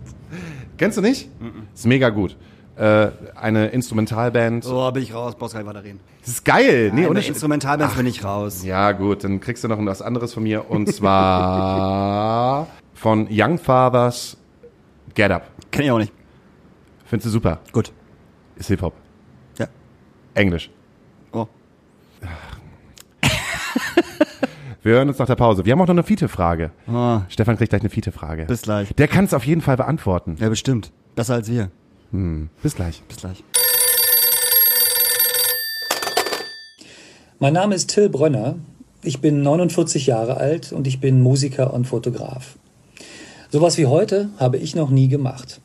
kennst du nicht? Ist mega gut. Äh, eine Instrumentalband. So bin ich raus, brauchst gar nicht weiter reden. Das ist geil. Nee, Nein, und ich, Instrumentalbands bin ich raus. ja gut, dann kriegst du noch was anderes von mir und zwar von Young Fathers Get Up. Kenn ich auch nicht. Findest du super? Gut. Ist Hip-Hop. Ja. Englisch. Oh. Wir hören uns nach der Pause. Wir haben auch noch eine Fiete-Frage. Ah. Stefan kriegt gleich eine Fiete-Frage. Bis gleich. Der kann es auf jeden Fall beantworten. Ja, bestimmt. Besser als wir. Bis gleich. Bis gleich. Mein Name ist Till Brönner. Ich bin 49 Jahre alt und ich bin Musiker und Fotograf. Sowas wie heute habe ich noch nie gemacht.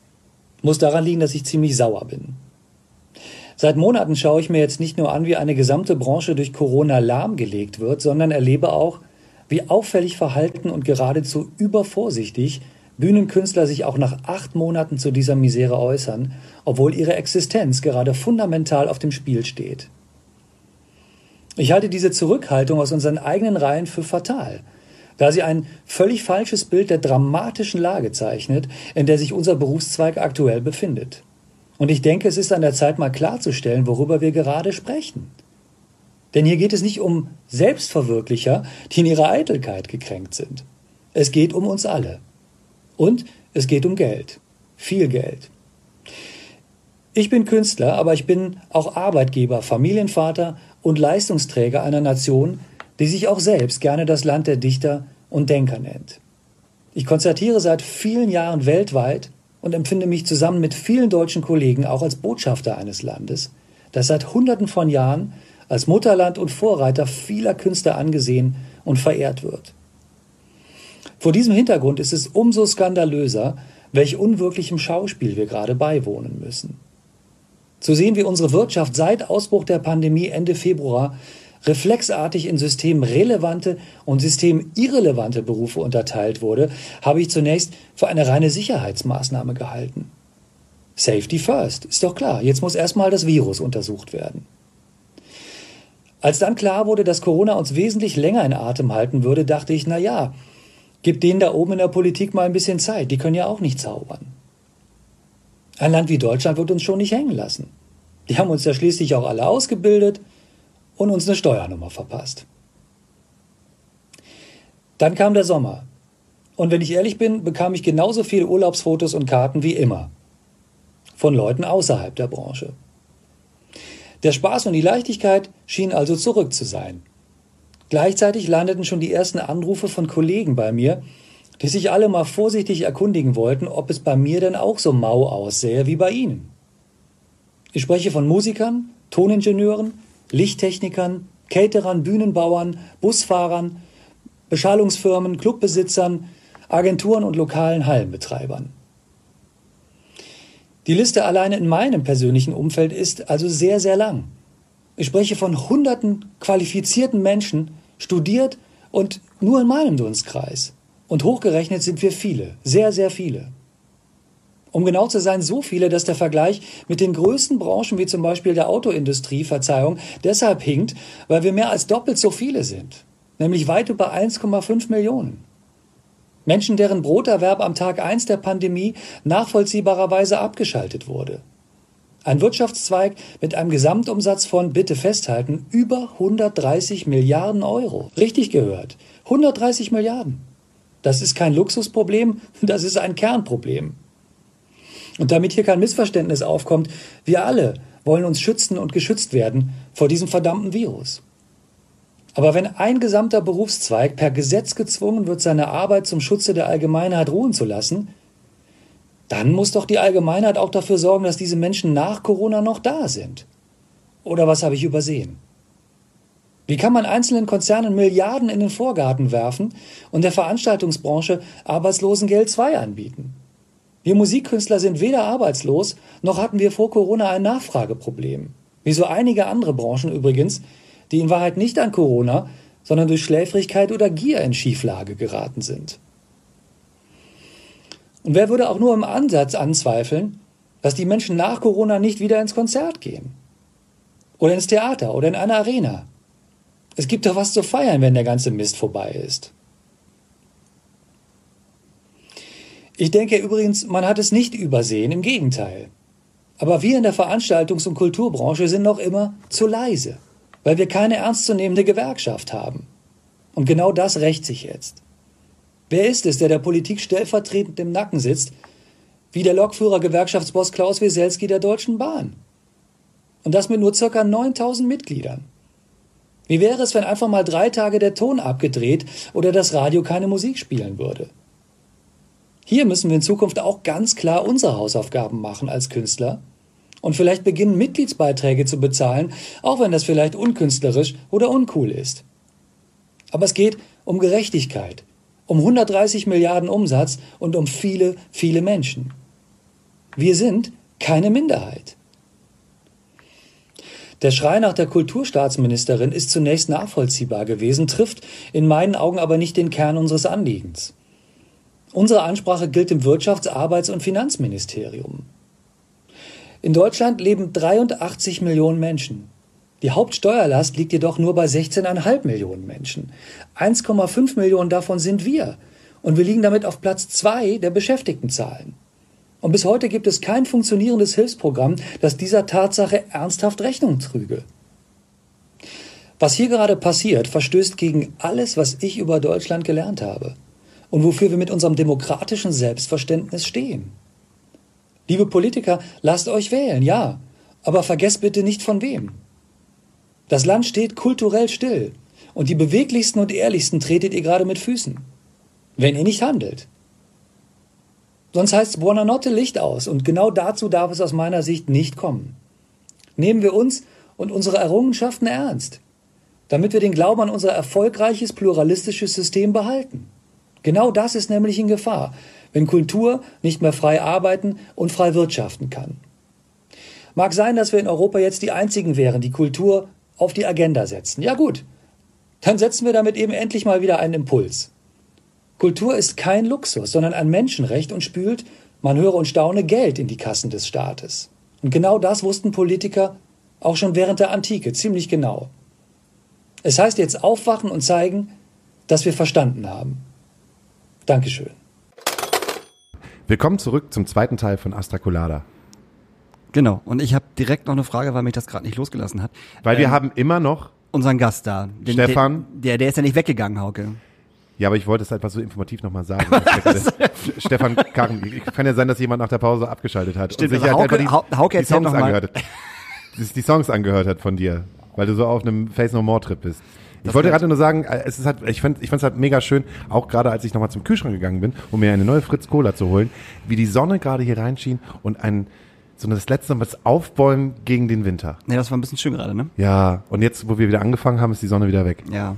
Muss daran liegen, dass ich ziemlich sauer bin. Seit Monaten schaue ich mir jetzt nicht nur an, wie eine gesamte Branche durch Corona lahmgelegt wird, sondern erlebe auch, wie auffällig verhalten und geradezu übervorsichtig Bühnenkünstler sich auch nach acht Monaten zu dieser Misere äußern, obwohl ihre Existenz gerade fundamental auf dem Spiel steht. Ich halte diese Zurückhaltung aus unseren eigenen Reihen für fatal, da sie ein völlig falsches Bild der dramatischen Lage zeichnet, in der sich unser Berufszweig aktuell befindet. Und ich denke, es ist an der Zeit mal klarzustellen, worüber wir gerade sprechen. Denn hier geht es nicht um Selbstverwirklicher, die in ihrer Eitelkeit gekränkt sind. Es geht um uns alle. Und es geht um Geld. Viel Geld. Ich bin Künstler, aber ich bin auch Arbeitgeber, Familienvater und Leistungsträger einer Nation, die sich auch selbst gerne das Land der Dichter und Denker nennt. Ich konzertiere seit vielen Jahren weltweit und empfinde mich zusammen mit vielen deutschen Kollegen auch als Botschafter eines Landes, das seit Hunderten von Jahren als Mutterland und Vorreiter vieler Künstler angesehen und verehrt wird. Vor diesem Hintergrund ist es umso skandalöser, welch unwirklichem Schauspiel wir gerade beiwohnen müssen. Zu sehen, wie unsere Wirtschaft seit Ausbruch der Pandemie Ende Februar reflexartig in systemrelevante und systemirrelevante Berufe unterteilt wurde, habe ich zunächst für eine reine Sicherheitsmaßnahme gehalten. Safety first, ist doch klar. Jetzt muss erstmal das Virus untersucht werden. Als dann klar wurde, dass Corona uns wesentlich länger in Atem halten würde, dachte ich, na ja, gib denen da oben in der Politik mal ein bisschen Zeit, die können ja auch nicht zaubern. Ein Land wie Deutschland wird uns schon nicht hängen lassen. Die haben uns ja schließlich auch alle ausgebildet und uns eine Steuernummer verpasst. Dann kam der Sommer. Und wenn ich ehrlich bin, bekam ich genauso viele Urlaubsfotos und Karten wie immer. Von Leuten außerhalb der Branche. Der Spaß und die Leichtigkeit schienen also zurück zu sein. Gleichzeitig landeten schon die ersten Anrufe von Kollegen bei mir, die sich alle mal vorsichtig erkundigen wollten, ob es bei mir denn auch so mau aussähe wie bei ihnen. Ich spreche von Musikern, Toningenieuren, Lichttechnikern, Caterern, Bühnenbauern, Busfahrern, Beschallungsfirmen, Clubbesitzern, Agenturen und lokalen Hallenbetreibern. Die Liste alleine in meinem persönlichen Umfeld ist also sehr, sehr lang. Ich spreche von hunderten qualifizierten Menschen, studiert und nur in meinem Dunstkreis. Und hochgerechnet sind wir viele, sehr, sehr viele. Um genau zu sein, so viele, dass der Vergleich mit den größten Branchen wie zum Beispiel der Autoindustrie, Verzeihung, deshalb hinkt, weil wir mehr als doppelt so viele sind, nämlich weit über 1,5 Millionen. Menschen, deren Broterwerb am Tag 1 der Pandemie nachvollziehbarerweise abgeschaltet wurde. Ein Wirtschaftszweig mit einem Gesamtumsatz von, bitte festhalten, über 130 Milliarden Euro. Richtig gehört. 130 Milliarden. Das ist kein Luxusproblem, das ist ein Kernproblem. Und damit hier kein Missverständnis aufkommt, wir alle wollen uns schützen und geschützt werden vor diesem verdammten Virus. Aber wenn ein gesamter Berufszweig per Gesetz gezwungen wird, seine Arbeit zum Schutze der Allgemeinheit ruhen zu lassen, dann muss doch die Allgemeinheit auch dafür sorgen, dass diese Menschen nach Corona noch da sind. Oder was habe ich übersehen? Wie kann man einzelnen Konzernen Milliarden in den Vorgarten werfen und der Veranstaltungsbranche Arbeitslosengeld 2 anbieten? Wir Musikkünstler sind weder arbeitslos, noch hatten wir vor Corona ein Nachfrageproblem. Wie so einige andere Branchen übrigens, die in Wahrheit nicht an Corona, sondern durch Schläfrigkeit oder Gier in Schieflage geraten sind. Und wer würde auch nur im Ansatz anzweifeln, dass die Menschen nach Corona nicht wieder ins Konzert gehen? Oder ins Theater oder in eine Arena? Es gibt doch was zu feiern, wenn der ganze Mist vorbei ist. Ich denke übrigens, man hat es nicht übersehen, im Gegenteil. Aber wir in der Veranstaltungs- und Kulturbranche sind noch immer zu leise, weil wir keine ernstzunehmende Gewerkschaft haben. Und genau das rächt sich jetzt. Wer ist es, der der Politik stellvertretend im Nacken sitzt, wie der Lokführer Gewerkschaftsboss Klaus Wieselski der Deutschen Bahn? Und das mit nur circa 9000 Mitgliedern. Wie wäre es, wenn einfach mal drei Tage der Ton abgedreht oder das Radio keine Musik spielen würde? Hier müssen wir in Zukunft auch ganz klar unsere Hausaufgaben machen als Künstler und vielleicht beginnen, Mitgliedsbeiträge zu bezahlen, auch wenn das vielleicht unkünstlerisch oder uncool ist. Aber es geht um Gerechtigkeit, um 130 Milliarden Umsatz und um viele, viele Menschen. Wir sind keine Minderheit. Der Schrei nach der Kulturstaatsministerin ist zunächst nachvollziehbar gewesen, trifft in meinen Augen aber nicht den Kern unseres Anliegens. Unsere Ansprache gilt dem Wirtschafts-, Arbeits- und Finanzministerium. In Deutschland leben 83 Millionen Menschen. Die Hauptsteuerlast liegt jedoch nur bei 16,5 Millionen Menschen. 1,5 Millionen davon sind wir. Und wir liegen damit auf Platz zwei der Beschäftigtenzahlen. Und bis heute gibt es kein funktionierendes Hilfsprogramm, das dieser Tatsache ernsthaft Rechnung trüge. Was hier gerade passiert, verstößt gegen alles, was ich über Deutschland gelernt habe und wofür wir mit unserem demokratischen Selbstverständnis stehen. Liebe Politiker, lasst euch wählen, ja, aber vergesst bitte nicht von wem. Das Land steht kulturell still und die beweglichsten und ehrlichsten tretet ihr gerade mit Füßen, wenn ihr nicht handelt. Sonst heißt Buonanotte Licht aus und genau dazu darf es aus meiner Sicht nicht kommen. Nehmen wir uns und unsere Errungenschaften ernst, damit wir den Glauben an unser erfolgreiches pluralistisches System behalten. Genau das ist nämlich in Gefahr, wenn Kultur nicht mehr frei arbeiten und frei wirtschaften kann. Mag sein, dass wir in Europa jetzt die einzigen wären, die Kultur auf die Agenda setzen. Ja gut, dann setzen wir damit eben endlich mal wieder einen Impuls. Kultur ist kein Luxus, sondern ein Menschenrecht und spült, man höre und staune, Geld in die Kassen des Staates. Und genau das wussten Politiker auch schon während der Antike ziemlich genau. Es heißt jetzt aufwachen und zeigen, dass wir verstanden haben. Dankeschön. Willkommen zurück zum zweiten Teil von Astra Colada. Genau. Und ich habe direkt noch eine Frage, weil mich das gerade nicht losgelassen hat. Weil wir ähm, haben immer noch unseren Gast da. Den, Stefan. Der, der ist ja nicht weggegangen, Hauke. Ja, aber ich wollte es einfach so informativ nochmal sagen. Stefan Karren, kann ja sein, dass jemand nach der Pause abgeschaltet hat Stimmt, und sich also halt Hauke, die, Hauke die Songs angehört hat. Die Songs angehört hat von dir, weil du so auf einem Face No More Trip bist. Ich wollte gerade nur sagen, äh, es ist halt, ich fand, ich fand's halt mega schön, auch gerade als ich nochmal zum Kühlschrank gegangen bin, um mir eine neue Fritz Cola zu holen, wie die Sonne gerade hier reinschien und ein, so das letzte Mal was aufbäumen gegen den Winter. Ja, das war ein bisschen schön gerade, ne? Ja, und jetzt, wo wir wieder angefangen haben, ist die Sonne wieder weg. Ja.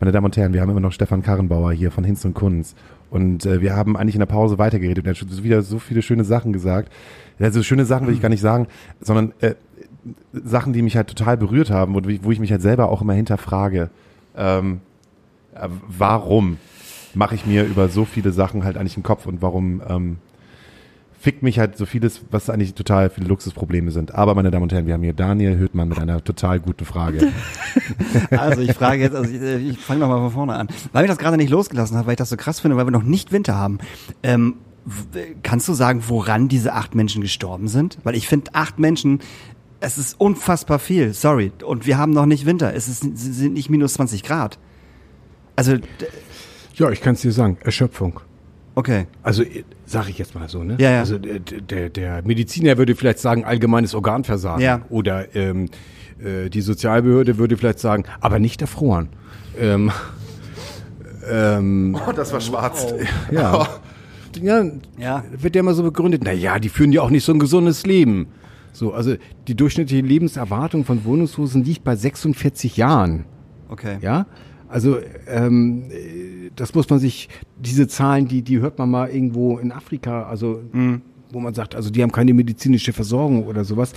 Meine Damen und Herren, wir haben immer noch Stefan Karrenbauer hier von Hinz und Kunz. Und äh, wir haben eigentlich in der Pause weitergeredet. Er hat schon wieder so viele schöne Sachen gesagt. Also schöne Sachen will ich gar nicht sagen, sondern äh, Sachen, die mich halt total berührt haben und wo ich mich halt selber auch immer hinterfrage, ähm, äh, warum mache ich mir über so viele Sachen halt eigentlich einen Kopf und warum ähm, fickt mich halt so vieles, was eigentlich total viele Luxusprobleme sind. Aber meine Damen und Herren, wir haben hier Daniel Hüttmann mit einer total guten Frage. Also ich frage jetzt, also ich, äh, ich fange nochmal von vorne an. Weil mich das gerade nicht losgelassen hat, weil ich das so krass finde, weil wir noch nicht Winter haben. Ähm, kannst du sagen, woran diese acht Menschen gestorben sind? Weil ich finde, acht Menschen, es ist unfassbar viel, sorry. Und wir haben noch nicht Winter, es ist, sind nicht minus 20 Grad. Also, Ja, ich kann es dir sagen, Erschöpfung. okay. Also sage ich jetzt mal so, ne? Ja, ja. Also der, der, Mediziner würde vielleicht sagen allgemeines Organversagen Ja. oder ähm, äh, die Sozialbehörde würde vielleicht sagen, aber nicht erfroren. Ähm, ähm, Oh, das war schwarz. ja. ja, Ja. wird ja immer so begründet. Na ja, die führen ja auch nicht so ein gesundes Leben. So, also die durchschnittliche Lebenserwartung von Wohnungslosen liegt bei 46 Jahren. Okay. Ja, also ähm, äh, das muss man sich, diese Zahlen, die, die hört man mal irgendwo in Afrika, also wo man sagt, also die haben keine medizinische Versorgung oder sowas.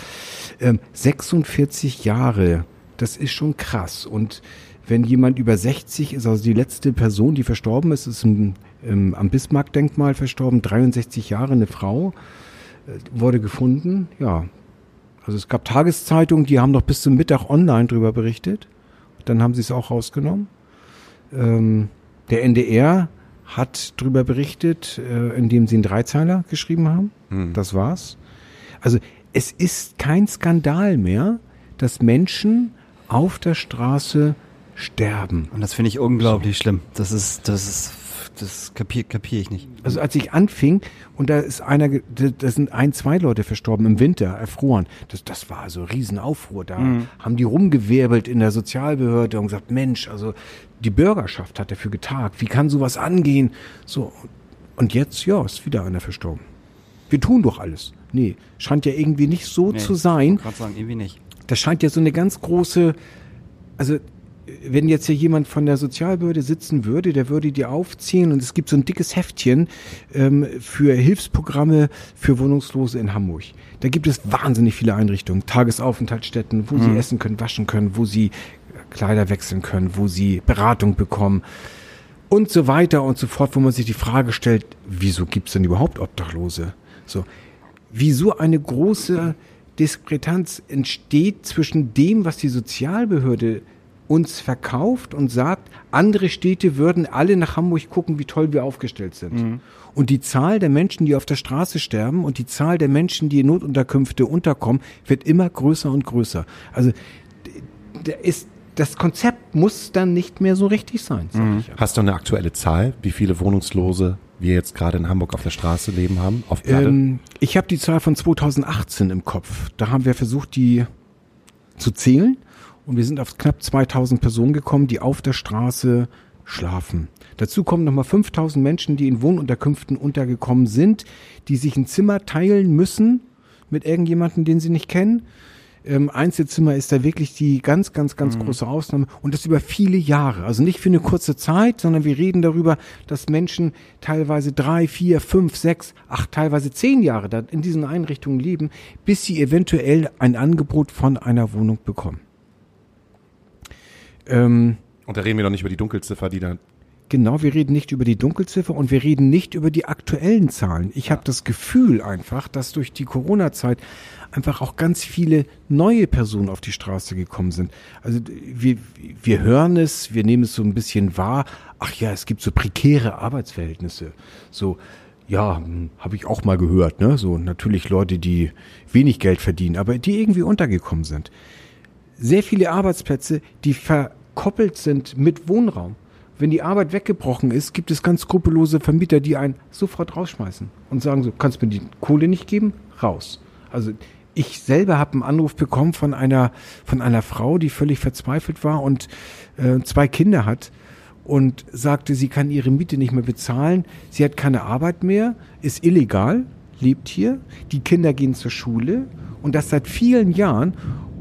Ähm, 46 Jahre, das ist schon krass. Und wenn jemand über 60 ist, also die letzte Person, die verstorben ist, ist im, im, am Bismarck-Denkmal verstorben, 63 Jahre, eine Frau, äh, wurde gefunden, ja. Also es gab Tageszeitungen, die haben noch bis zum Mittag online drüber berichtet. Dann haben sie es auch rausgenommen. Ähm, der NDR hat drüber berichtet, äh, indem sie einen Dreizeiler geschrieben haben. Das war's. Also es ist kein Skandal mehr, dass Menschen auf der Straße sterben. Und das finde ich unglaublich schlimm. Das ist, das ist, das kapier, kapier ich nicht. Also als ich anfing und da ist einer, da sind ein, zwei Leute verstorben im Winter, erfroren. Das, das war so Riesenaufruhr. Da haben die rumgewirbelt in der Sozialbehörde und gesagt, Mensch, also die Bürgerschaft hat dafür getagt. Wie kann sowas angehen? So. Und jetzt, ja, ist wieder einer verstorben. Wir tun doch alles. Nee, scheint ja irgendwie nicht so Nee, zu sein. Ich gerade sagen, irgendwie nicht. Das scheint ja so eine ganz große, also wenn jetzt hier jemand von der Sozialbehörde sitzen würde, der würde die aufziehen und es gibt so ein dickes Heftchen ähm, für Hilfsprogramme für Wohnungslose in Hamburg. Da gibt es wahnsinnig viele Einrichtungen, Tagesaufenthaltsstätten, wo sie essen können, waschen können, wo sie Kleider wechseln können, wo sie Beratung bekommen und so weiter und so fort, wo man sich die Frage stellt, wieso gibt es denn überhaupt Obdachlose? So, wieso eine große Diskrepanz entsteht zwischen dem, was die Sozialbehörde uns verkauft und sagt, andere Städte würden alle nach Hamburg gucken, wie toll wir aufgestellt sind. Und die Zahl der Menschen, die auf der Straße sterben und die Zahl der Menschen, die in Notunterkünfte unterkommen, wird immer größer und größer. Also d- der ist, das Konzept muss dann nicht mehr so richtig sein, ja. Hast du eine aktuelle Zahl, wie viele Wohnungslose wir jetzt gerade in Hamburg auf der Straße leben haben? Auf Platte? Ähm, ich habe die Zahl von 2018 im Kopf. Da haben wir versucht, die zu zählen und wir sind auf knapp 2000 Personen gekommen, die auf der Straße schlafen. Dazu kommen nochmal 5000 Menschen, die in Wohnunterkünften untergekommen sind, die sich ein Zimmer teilen müssen mit irgendjemandem, den sie nicht kennen. Ähm, Einzelzimmer ist da wirklich die ganz, ganz, ganz große Ausnahme und das über viele Jahre. Also nicht für eine kurze Zeit, sondern wir reden darüber, dass Menschen teilweise drei, vier, fünf, sechs, acht, teilweise zehn Jahre da in diesen Einrichtungen leben, bis sie eventuell ein Angebot von einer Wohnung bekommen. Ähm, Und da reden wir noch nicht über die Dunkelziffer, die da. Genau, wir reden nicht über die Dunkelziffer und wir reden nicht über die aktuellen Zahlen. Ich habe das Gefühl einfach, dass durch die Corona-Zeit einfach auch ganz viele neue Personen auf die Straße gekommen sind. Also wir, wir hören es, wir nehmen es so ein bisschen wahr. Ach ja, es gibt so prekäre Arbeitsverhältnisse. So, ja, habe ich auch mal gehört. Ne? So natürlich Leute, die wenig Geld verdienen, aber die irgendwie untergekommen sind sehr viele Arbeitsplätze, die verkoppelt sind mit Wohnraum. Wenn die Arbeit weggebrochen ist, gibt es ganz skrupellose Vermieter, die einen sofort rausschmeißen und sagen so, kannst mir die Kohle nicht geben? Raus. Also ich selber habe einen Anruf bekommen von einer, von einer Frau, die völlig verzweifelt war und äh, zwei Kinder hat und sagte, sie kann ihre Miete nicht mehr bezahlen, sie hat keine Arbeit mehr, ist illegal, lebt hier, die Kinder gehen zur Schule und das seit vielen Jahren.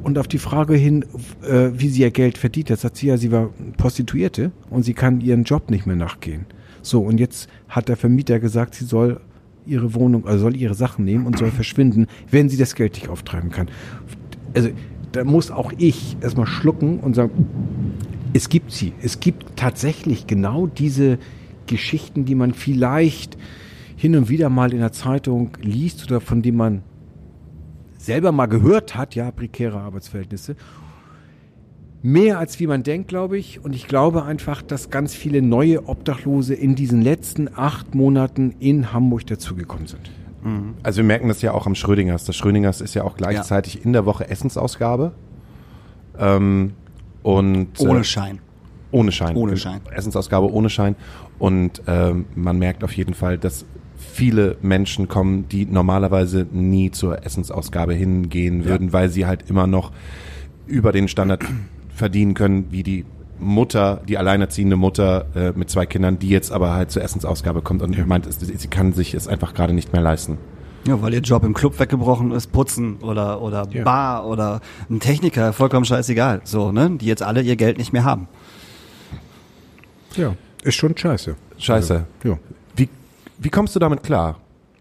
Und auf die Frage hin, äh, wie sie ihr Geld verdient, da sagt sie ja, sie war Prostituierte und sie kann ihren Job nicht mehr nachgehen. So, und jetzt hat der Vermieter gesagt, sie soll ihre Wohnung, also soll ihre Sachen nehmen und soll verschwinden, wenn sie das Geld nicht auftreiben kann. Also da muss auch ich erstmal schlucken und sagen, es gibt sie. Es gibt tatsächlich genau diese Geschichten, die man vielleicht hin und wieder mal in der Zeitung liest oder von dem man selber mal gehört hat, ja, prekäre Arbeitsverhältnisse. Mehr als wie man denkt, glaube ich. Und ich glaube einfach, dass ganz viele neue Obdachlose in diesen letzten acht Monaten in Hamburg dazugekommen sind. Also wir merken das ja auch am Schrödingers. Das Schrödingers ist ja auch gleichzeitig in der Woche Essensausgabe. Ähm, und äh, Ohne Schein. Ohne Schein. Ohne Schein. Essensausgabe ohne Schein. Und ähm, man merkt auf jeden Fall, dass viele Menschen kommen, die normalerweise nie zur Essensausgabe hingehen würden, weil sie halt immer noch über den Standard verdienen können, wie die Mutter, die alleinerziehende Mutter äh, mit zwei Kindern, die jetzt aber halt zur Essensausgabe kommt und meint, es- sie kann sich es einfach gerade nicht mehr leisten. Ja, weil ihr Job im Club weggebrochen ist, putzen oder, oder Ja. Bar oder ein Techniker, vollkommen scheißegal. So, ne? Die jetzt alle ihr Geld nicht mehr haben. Ja, ist schon scheiße. Scheiße. Ja. Wie, kommst du damit klar?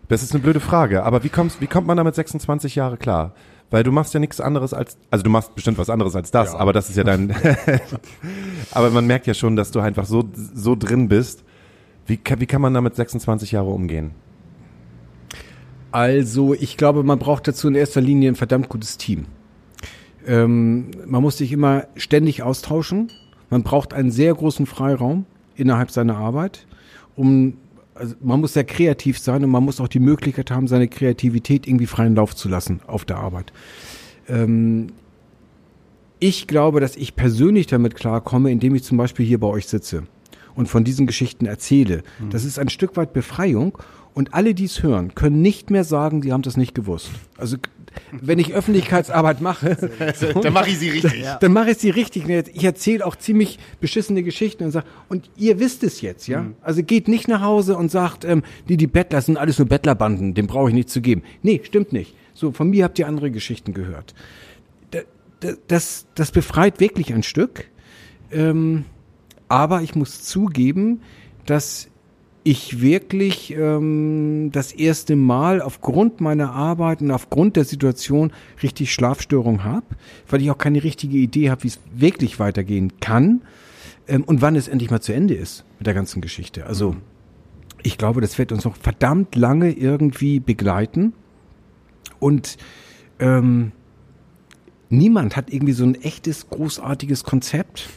Das ist eine blöde Frage, aber wie, kommst, wie kommt man damit 26 Jahre klar? Weil du machst ja nichts anderes als, also du machst bestimmt was anderes als das, Ja. aber das ist ja dein, aber man merkt ja schon, dass du einfach so, so drin bist. Wie, kann- wie kann man damit 26 Jahre umgehen? Also, ich glaube, man braucht dazu in erster Linie ein verdammt gutes Team. Ähm, man muss sich immer ständig austauschen. Man braucht einen sehr großen Freiraum innerhalb seiner Arbeit, um also man muss sehr kreativ sein und man muss auch die Möglichkeit haben, seine Kreativität irgendwie freien Lauf zu lassen auf der Arbeit. Ähm, ich glaube, dass ich persönlich damit klarkomme, indem ich zum Beispiel hier bei euch sitze und von diesen Geschichten erzähle. Das ist ein Stück weit Befreiung und alle, die es hören, können nicht mehr sagen, sie haben das nicht gewusst. Also wenn ich Öffentlichkeitsarbeit mache, Dann mache ich sie richtig. dann mache ich sie richtig. Ich erzähle auch ziemlich beschissene Geschichten und sage, und ihr wisst es jetzt, ja? Also geht nicht nach Hause und sagt, ähm, die, die Bettler sind alles nur Bettlerbanden, dem brauche ich nicht zu geben. Nee, stimmt nicht. So, von mir habt ihr andere Geschichten gehört. Da- da- Das, das befreit wirklich ein Stück. Ähm, aber ich muss zugeben, dass ich wirklich ähm, das erste Mal aufgrund meiner Arbeit und aufgrund der Situation richtig Schlafstörung habe, weil ich auch keine richtige Idee habe, wie es wirklich weitergehen kann ähm, und wann es endlich mal zu Ende ist mit der ganzen Geschichte. Also ich glaube, das wird uns noch verdammt lange irgendwie begleiten und ähm, niemand hat irgendwie so ein echtes, großartiges Konzept.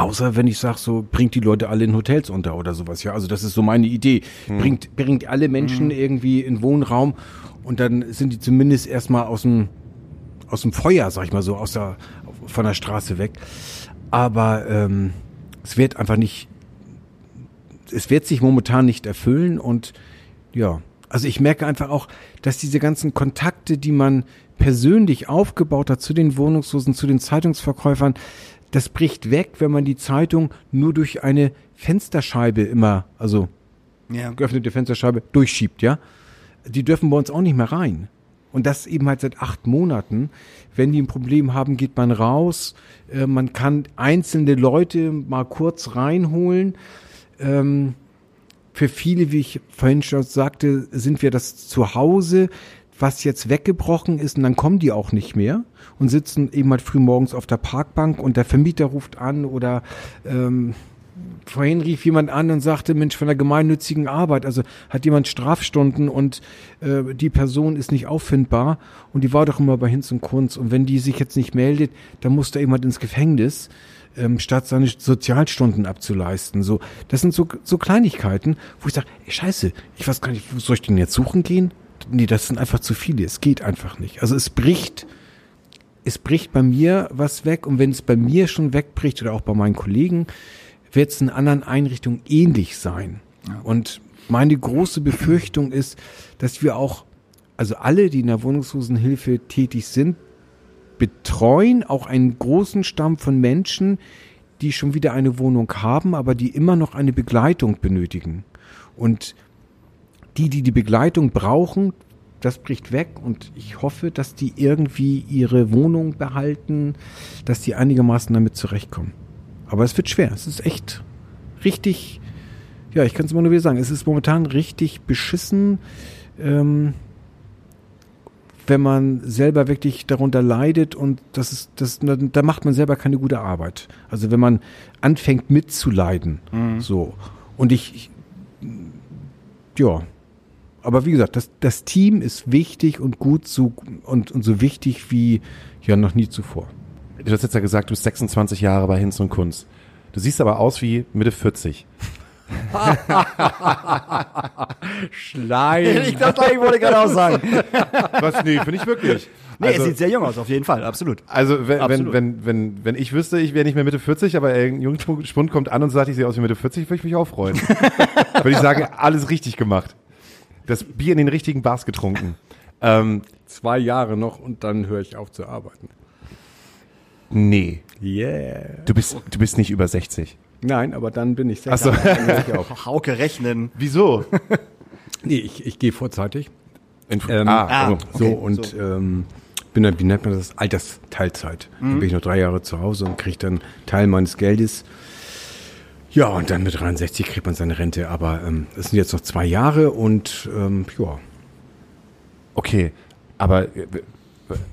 Außer wenn ich sage, so bringt die Leute alle in Hotels unter oder sowas. Ja, also das ist so meine Idee. Bringt, bringt alle Menschen irgendwie in Wohnraum und dann sind die zumindest erstmal aus dem, aus dem Feuer, sag ich mal so, aus der, von der Straße weg. Aber ähm, es wird einfach nicht, es wird sich momentan nicht erfüllen und ja, also ich merke einfach auch, dass diese ganzen Kontakte, die man persönlich aufgebaut hat zu den Wohnungslosen, zu den Zeitungsverkäufern, das bricht weg, wenn man die Zeitung nur durch eine Fensterscheibe immer, also Ja. geöffnete Fensterscheibe durchschiebt, ja. Die dürfen bei uns auch nicht mehr rein. Und das eben halt seit acht Monaten. Wenn die ein Problem haben, geht man raus. Äh, man kann einzelne Leute mal kurz reinholen. Ähm, für viele, wie ich vorhin schon sagte, sind wir das Zuhause, was jetzt weggebrochen ist und dann kommen die auch nicht mehr und sitzen eben halt früh morgens auf der Parkbank und der Vermieter ruft an oder ähm, vorhin rief jemand an und sagte, Mensch, von der gemeinnützigen Arbeit, also hat jemand Strafstunden und äh, die Person ist nicht auffindbar und die war doch immer bei Hinz und Kunz und wenn die sich jetzt nicht meldet, dann muss da jemand ins Gefängnis, ähm, statt seine Sozialstunden abzuleisten. So, das sind so, so Kleinigkeiten, wo ich sage, scheiße, ich weiß gar nicht, wo soll ich denn jetzt suchen gehen? Nee, das sind einfach zu viele, es geht einfach nicht. Also es bricht es bricht bei mir was weg und wenn es bei mir schon wegbricht oder auch bei meinen Kollegen, wird es in anderen Einrichtungen ähnlich sein. Und meine große Befürchtung ist, dass wir auch, also alle, die in der Wohnungslosenhilfe tätig sind, betreuen auch einen großen Stamm von Menschen, die schon wieder eine Wohnung haben, aber die immer noch eine Begleitung benötigen. Und die, die die Begleitung brauchen, das bricht weg und ich hoffe, dass die irgendwie ihre Wohnung behalten, dass die einigermaßen damit zurechtkommen. Aber es wird schwer. Es ist echt richtig, ja, ich kann es immer nur wieder sagen, es ist momentan richtig beschissen, ähm, wenn man selber wirklich darunter leidet und das ist, das, da macht man selber keine gute Arbeit. Also wenn man anfängt mitzuleiden, so. Und ich, ich ja. Aber wie gesagt, das, das Team ist wichtig und gut so, und, und so wichtig wie ja noch nie zuvor. Du hast jetzt ja gesagt, du bist 26 Jahre bei Hinz und Kunz. Du siehst aber aus wie Mitte 40. Schleim. Ich glaube, ich wollte gerade auch sagen. Was? Nee, finde ich wirklich. Nee, also, er sieht sehr jung aus, auf jeden Fall, absolut. also wenn, wenn, Absolut. wenn, wenn, wenn ich wüsste, ich wäre nicht mehr Mitte 40, aber ein Jungspund kommt an und sagt, ich sehe aus wie Mitte 40, würde ich mich auch freuen. würde ich sagen, alles richtig gemacht. Das Bier in den richtigen Bars getrunken. Ähm, Zwei Jahre noch und dann höre ich auf zu arbeiten. nee, Yeah. du bist, du bist nicht über 60. Nein, aber dann bin ich Ach so. Dann höre ich auf. Hauke rechnen. Wieso? Nee, ich, ich gehe vorzeitig. In, Ähm, ah, oh. So, Okay, und Ähm, bin dann, wie nennt man das? Altersteilzeit. Dann bin ich noch drei Jahre zu Hause und kriege dann Teil meines Geldes. Ja, und dann mit 63 kriegt man seine Rente. Aber ähm, es sind jetzt noch zwei Jahre und ähm, ja, Okay, aber,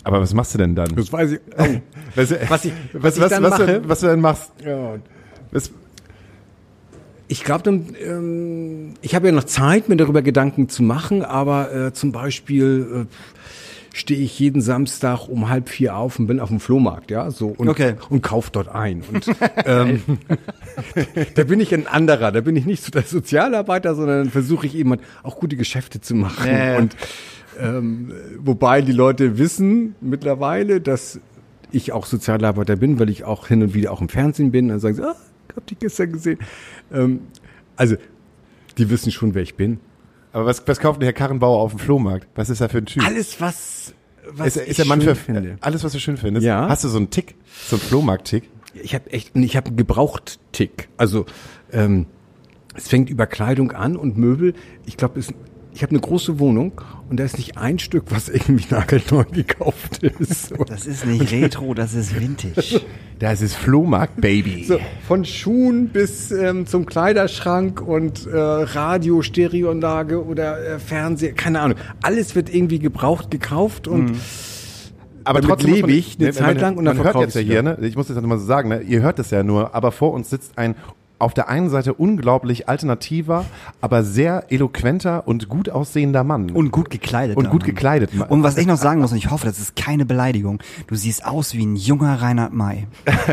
aber was machst du denn dann? das weiß ich. Was, Was ich- was, was ich was, was? Du, was du dann machst? Ja, Was, Ich glaube, dann, ähm, ich habe ja noch Zeit, mir darüber Gedanken zu machen, aber äh, zum Beispiel äh, stehe ich jeden Samstag um halb vier auf und bin auf dem Flohmarkt, ja, so und, Okay. und kauf dort ein. Und ähm, da bin ich ein anderer, da bin ich nicht so der Sozialarbeiter, sondern versuche ich eben halt auch gute Geschäfte zu machen. Ja. Und ähm, wobei die Leute wissen mittlerweile, dass ich auch Sozialarbeiter bin, weil ich auch hin und wieder auch im Fernsehen bin. Dann sagen sie, ah, ich hab dich gestern gesehen. Ähm, also, die wissen schon, wer ich bin. Aber was, was kauft denn Herr Karrenbauer auf dem Flohmarkt? Was ist er für ein Typ? Alles, was, was ist, ich ist der Mann schön für finde. alles, was du schön findest? Ja. Hast du so einen Tick, so einen Flohmarkt-Tick? Ich habe echt, ich habe einen Gebraucht-Tick. Also, ähm, es fängt über Kleidung an und Möbel. Ich glaube, es ich habe eine große Wohnung und da ist nicht ein Stück, was irgendwie nagelneu gekauft ist. Das ist nicht Retro, das ist Vintage. Das ist Flohmarkt, Baby. So, von Schuhen bis ähm, zum Kleiderschrank und äh, Radio, Stereoanlage oder äh, Fernseher, keine Ahnung. Alles wird irgendwie gebraucht, gekauft und aber damit trotzdem lebe ich eine ne, Zeit man- lang und dann man hört jetzt ja hier, ne? Ich muss das nochmal so sagen, ne? Ihr hört es ja nur, aber vor uns sitzt ein auf der einen Seite unglaublich alternativer, aber sehr eloquenter und gut aussehender Mann. Und gut gekleidet. Und gut gekleidet. Und was ich noch sagen muss, und ich hoffe, das ist keine Beleidigung, du siehst aus wie ein junger Reinhard May.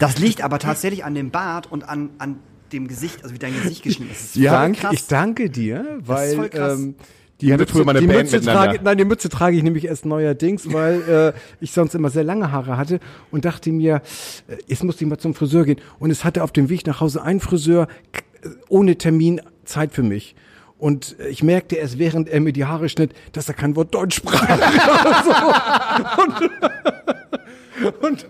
Das liegt aber tatsächlich an dem Bart und an, an dem Gesicht, also wie dein Gesicht geschnitten ist. Ist krass. ich danke dir, weil ähm, Die hatte früher mal eine die Band Mütze miteinander. trage, nein, die Mütze trage ich nämlich erst neuerdings, weil äh, ich sonst immer sehr lange Haare hatte und dachte mir, äh, jetzt musste ich mal zum Friseur gehen. Und es hatte auf dem Weg nach Hause ein Friseur äh, ohne Termin Zeit für mich. Und äh, ich merkte erst, während er mir die Haare schnitt, dass er kein Wort Deutsch sprach. und, und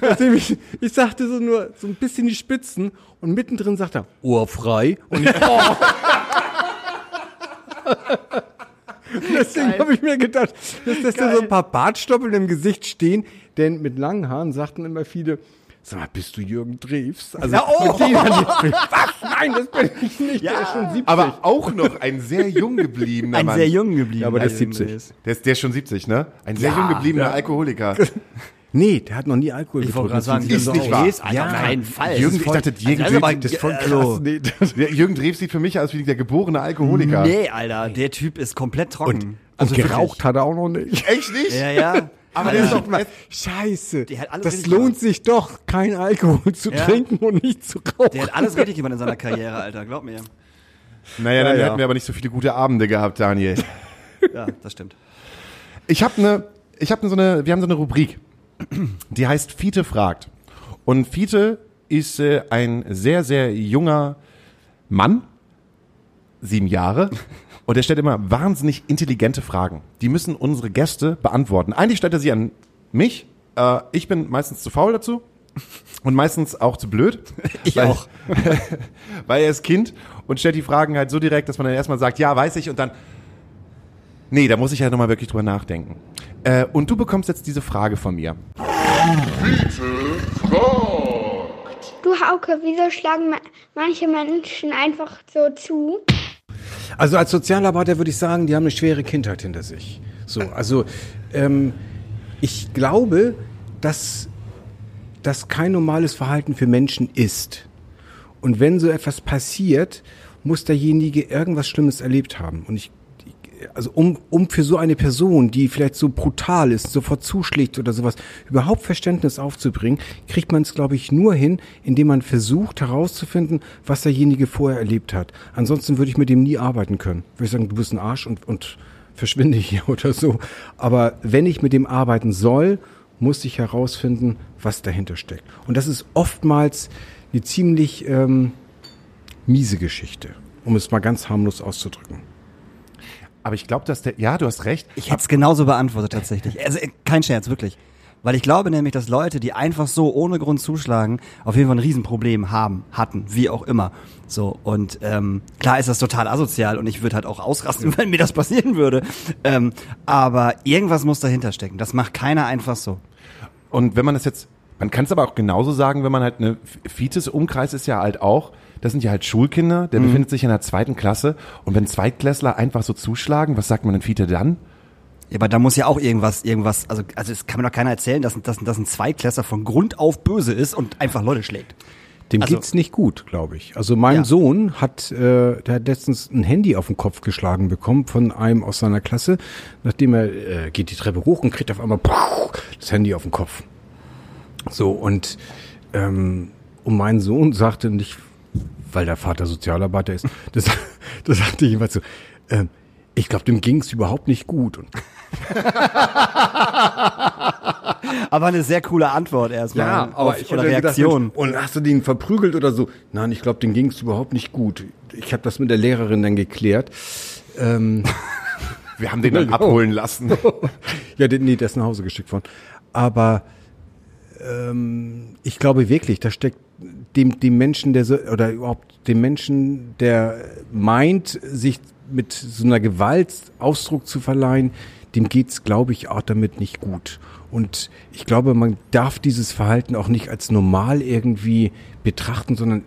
nachdem ich, ich sagte so nur so ein bisschen die Spitzen und mittendrin sagt er, ohrfrei. Und ich, oh. Deswegen habe ich mir gedacht, dass das da so ein paar Bartstoppeln im Gesicht stehen, denn mit langen Haaren sagten immer viele, sag mal, bist du Jürgen Drews? Also, Ja, oh. mit denen was? Nein, das bin ich nicht, der ist schon 70. aber auch noch ein sehr jung gebliebener ein Mann. sehr jung geblieben. Ja, aber der ist Also, 70. Der ist, der ist schon 70, ne? Ein sehr jung gebliebener Alkoholiker. nee, der hat noch nie Alkohol Ich wollte getrunken. gerade sagen, Das sieht ist nicht wahr. Alter, Ja. auf keinen Fall. Jürgen, Das ist ich dachte, voll- Jürgen also, Das ist voll krass. Nee, Der Jürgen Drews sieht für mich aus wie der geborene Alkoholiker. Nee, Alter, der Typ ist komplett trocken. und geraucht hat er auch noch nicht. Echt nicht? Ja, ja. Aber Das der ist ist doch mal, scheiße. Der hat alles das lohnt gemacht. sich doch, kein Alkohol zu Ja. trinken und nicht zu rauchen. Der hat alles richtig gemacht in seiner Karriere, Alter, glaub mir. Naja, dann Ja, ja. hätten wir aber nicht so viele gute Abende gehabt, Daniel. Ja, das stimmt. Ich habe eine, ich habe so eine, wir haben so eine Rubrik, die heißt Fiete fragt. Und Fiete ist äh, ein sehr, sehr junger Mann, sieben Jahre, und er stellt immer wahnsinnig intelligente Fragen. Die müssen unsere Gäste beantworten. Eigentlich stellt er sie an mich. Äh, ich bin meistens zu faul dazu und meistens auch zu blöd. Ich weil, auch. weil er ist Kind und stellt die Fragen halt so direkt, dass man dann erstmal sagt, ja, weiß ich, und dann, nee, da muss ich halt nochmal wirklich drüber nachdenken. Äh, und du bekommst jetzt diese Frage von mir. Du Hauke, wieso schlagen ma manche Menschen einfach so zu? Also als Sozialarbeiter würde ich sagen, die haben eine schwere Kindheit hinter sich. So, also ähm, ich glaube, dass das kein normales Verhalten für Menschen ist. Und wenn so etwas passiert muss derjenige irgendwas Schlimmes erlebt haben. Und ich also um, um für so eine Person, die vielleicht so brutal ist, sofort zuschlägt oder sowas, überhaupt Verständnis aufzubringen, kriegt man es, glaube ich, nur hin, indem man versucht herauszufinden, was derjenige vorher erlebt hat. Ansonsten würde ich mit dem nie arbeiten können. Würde ich sagen, du bist ein Arsch und, und verschwinde hier oder so. Aber wenn ich mit dem arbeiten soll, muss ich herausfinden, was dahinter steckt. Und das ist oftmals eine ziemlich ähm, miese Geschichte, um es mal ganz harmlos auszudrücken. Aber ich glaube, dass der, ja, du hast recht. Ich hätte es genauso beantwortet tatsächlich. Also äh, kein Scherz, wirklich. Weil ich glaube nämlich, dass Leute, die einfach so ohne Grund zuschlagen, auf jeden Fall ein Riesenproblem haben, hatten, wie auch immer. So, und ähm, klar ist das total asozial und ich würde halt auch ausrasten, wenn mir das passieren würde. Ähm, aber irgendwas muss dahinter stecken. Das macht keiner einfach so. Und wenn man das jetzt, man kann es aber auch genauso sagen, wenn man halt eine Fites-Umkreis ist ja halt auch, das sind ja halt Schulkinder, der mhm. befindet sich in der zweiten Klasse und wenn Zweitklässler einfach so zuschlagen, was sagt man denn Fiete dann? Ja, aber da muss ja auch irgendwas, irgendwas, also, also es kann mir doch keiner erzählen, dass, dass, dass ein Zweitklässler von Grund auf böse ist und einfach Leute schlägt. Dem also, geht's nicht gut, glaube ich. Also mein ja. Sohn hat, äh, der hat letztens ein Handy auf den Kopf geschlagen bekommen von einem aus seiner Klasse, nachdem er äh, geht die Treppe hoch und kriegt auf einmal puh, das Handy auf den Kopf. So und ähm, und mein Sohn sagte nicht, weil der Vater Sozialarbeiter ist, das, das sagte ich immer so, ähm, ich glaube, dem ging's überhaupt nicht gut. Und aber eine sehr coole Antwort erstmal. Ja, aber auf, ich oder Reaktion. Gedacht, und hast du den verprügelt oder so? Nein, ich glaube, dem ging's überhaupt nicht gut. Ich habe das mit der Lehrerin dann geklärt. Ähm, Wir haben den dann abholen lassen. ja, den, nee, der ist nach Hause geschickt worden. Aber ähm, ich glaube wirklich, da steckt dem, dem Menschen, der so, oder überhaupt dem Menschen, der meint, sich mit so einer Gewalt Ausdruck zu verleihen, dem geht's, glaube ich, auch damit nicht gut. Und ich glaube, man darf dieses Verhalten auch nicht als normal irgendwie betrachten, sondern,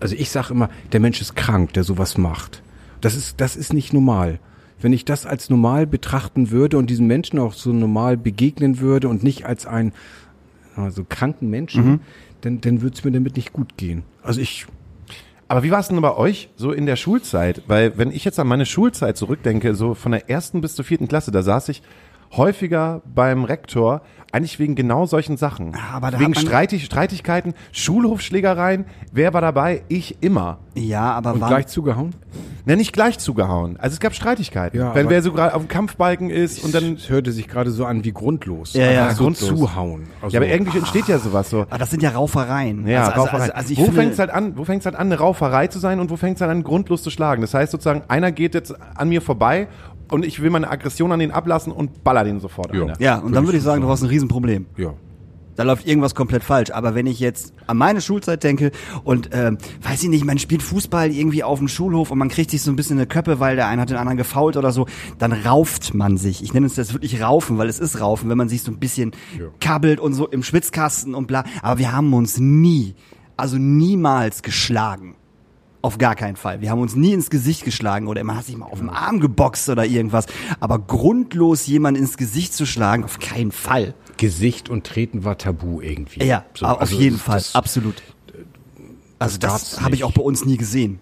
also ich sage immer, der Mensch ist krank, der sowas macht. Das ist, das ist nicht normal. Wenn ich das als normal betrachten würde und diesen Menschen auch so normal begegnen würde und nicht als ein also kranken Menschen, mhm. Dann, dann würde es mir damit nicht gut gehen. Also ich. Aber wie war es denn bei euch so in der Schulzeit? Weil wenn ich jetzt an meine Schulzeit zurückdenke, so von der ersten bis zur vierten Klasse, da saß ich häufiger beim Rektor, eigentlich wegen genau solchen Sachen. Aber wegen Streitig Streitigkeiten, Schulhofschlägereien. Wer war dabei? Ich immer. Ja, aber Und gleich zugehauen? Ne, nicht gleich zugehauen. Also es gab Streitigkeiten. Ja, Wenn wer so gerade auf dem Kampfbalken ist und dann. Es hörte sich gerade so an wie grundlos. Ja, ja. Also so zuhauen. Also ja, aber irgendwie entsteht ja sowas so. Aber das sind ja Raufereien. Ja, also, also Raufereien. Also, also wo fängt es halt an, wo fängt halt an, eine Rauferei zu sein und wo fängt es halt an, grundlos zu schlagen? Das heißt sozusagen, einer geht jetzt an mir vorbei und ich will meine Aggression an den ablassen und baller den sofort ja. an. Ja, und dann würde ich sagen, du hast ein Riesenproblem. Ja. Da läuft irgendwas komplett falsch. Aber wenn ich jetzt an meine Schulzeit denke und ähm, weiß ich nicht, man spielt Fußball irgendwie auf dem Schulhof und man kriegt sich so ein bisschen eine Köppe, weil der eine hat den anderen gefault oder so, dann rauft man sich. Ich nenne es das wirklich raufen, weil es ist raufen, wenn man sich so ein bisschen ja. kabbelt und so im Schwitzkasten und bla. Aber wir haben uns nie, also niemals geschlagen. Auf gar keinen Fall. Wir haben uns nie ins Gesicht geschlagen oder immer hat sich mal auf den Arm geboxt oder irgendwas. Aber grundlos jemand ins Gesicht zu schlagen, auf keinen Fall. Gesicht und Treten war tabu irgendwie. Ja, so, auf also jeden Fall, absolut. Also das, das habe ich auch bei uns nie gesehen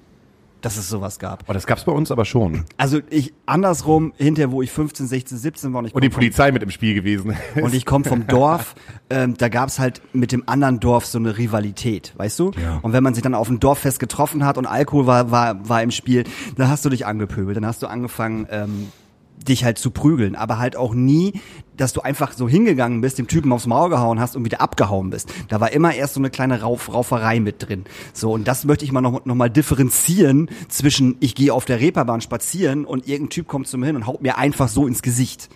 dass es sowas gab. Oh, das gab's bei uns aber schon. Also ich andersrum, hinterher, wo ich 15, 16, 17 war. Und, ich und die Polizei vom, mit im Spiel gewesen. Und ich komme vom Dorf, ähm, da gab's halt mit dem anderen Dorf so eine Rivalität, weißt du? Ja. Und wenn man sich dann auf dem Dorffest getroffen hat und Alkohol war, war, war im Spiel, dann hast du dich angepöbelt, dann hast du angefangen, ähm, dich halt zu prügeln, aber halt auch nie, dass du einfach so hingegangen bist, dem Typen aufs Maul gehauen hast und wieder abgehauen bist. Da war immer erst so eine kleine Rauf, Rauferei mit drin. So, und das möchte ich mal noch, noch mal differenzieren zwischen ich gehe auf der Reeperbahn spazieren und irgendein Typ kommt zu mir hin und haut mir einfach so ins Gesicht.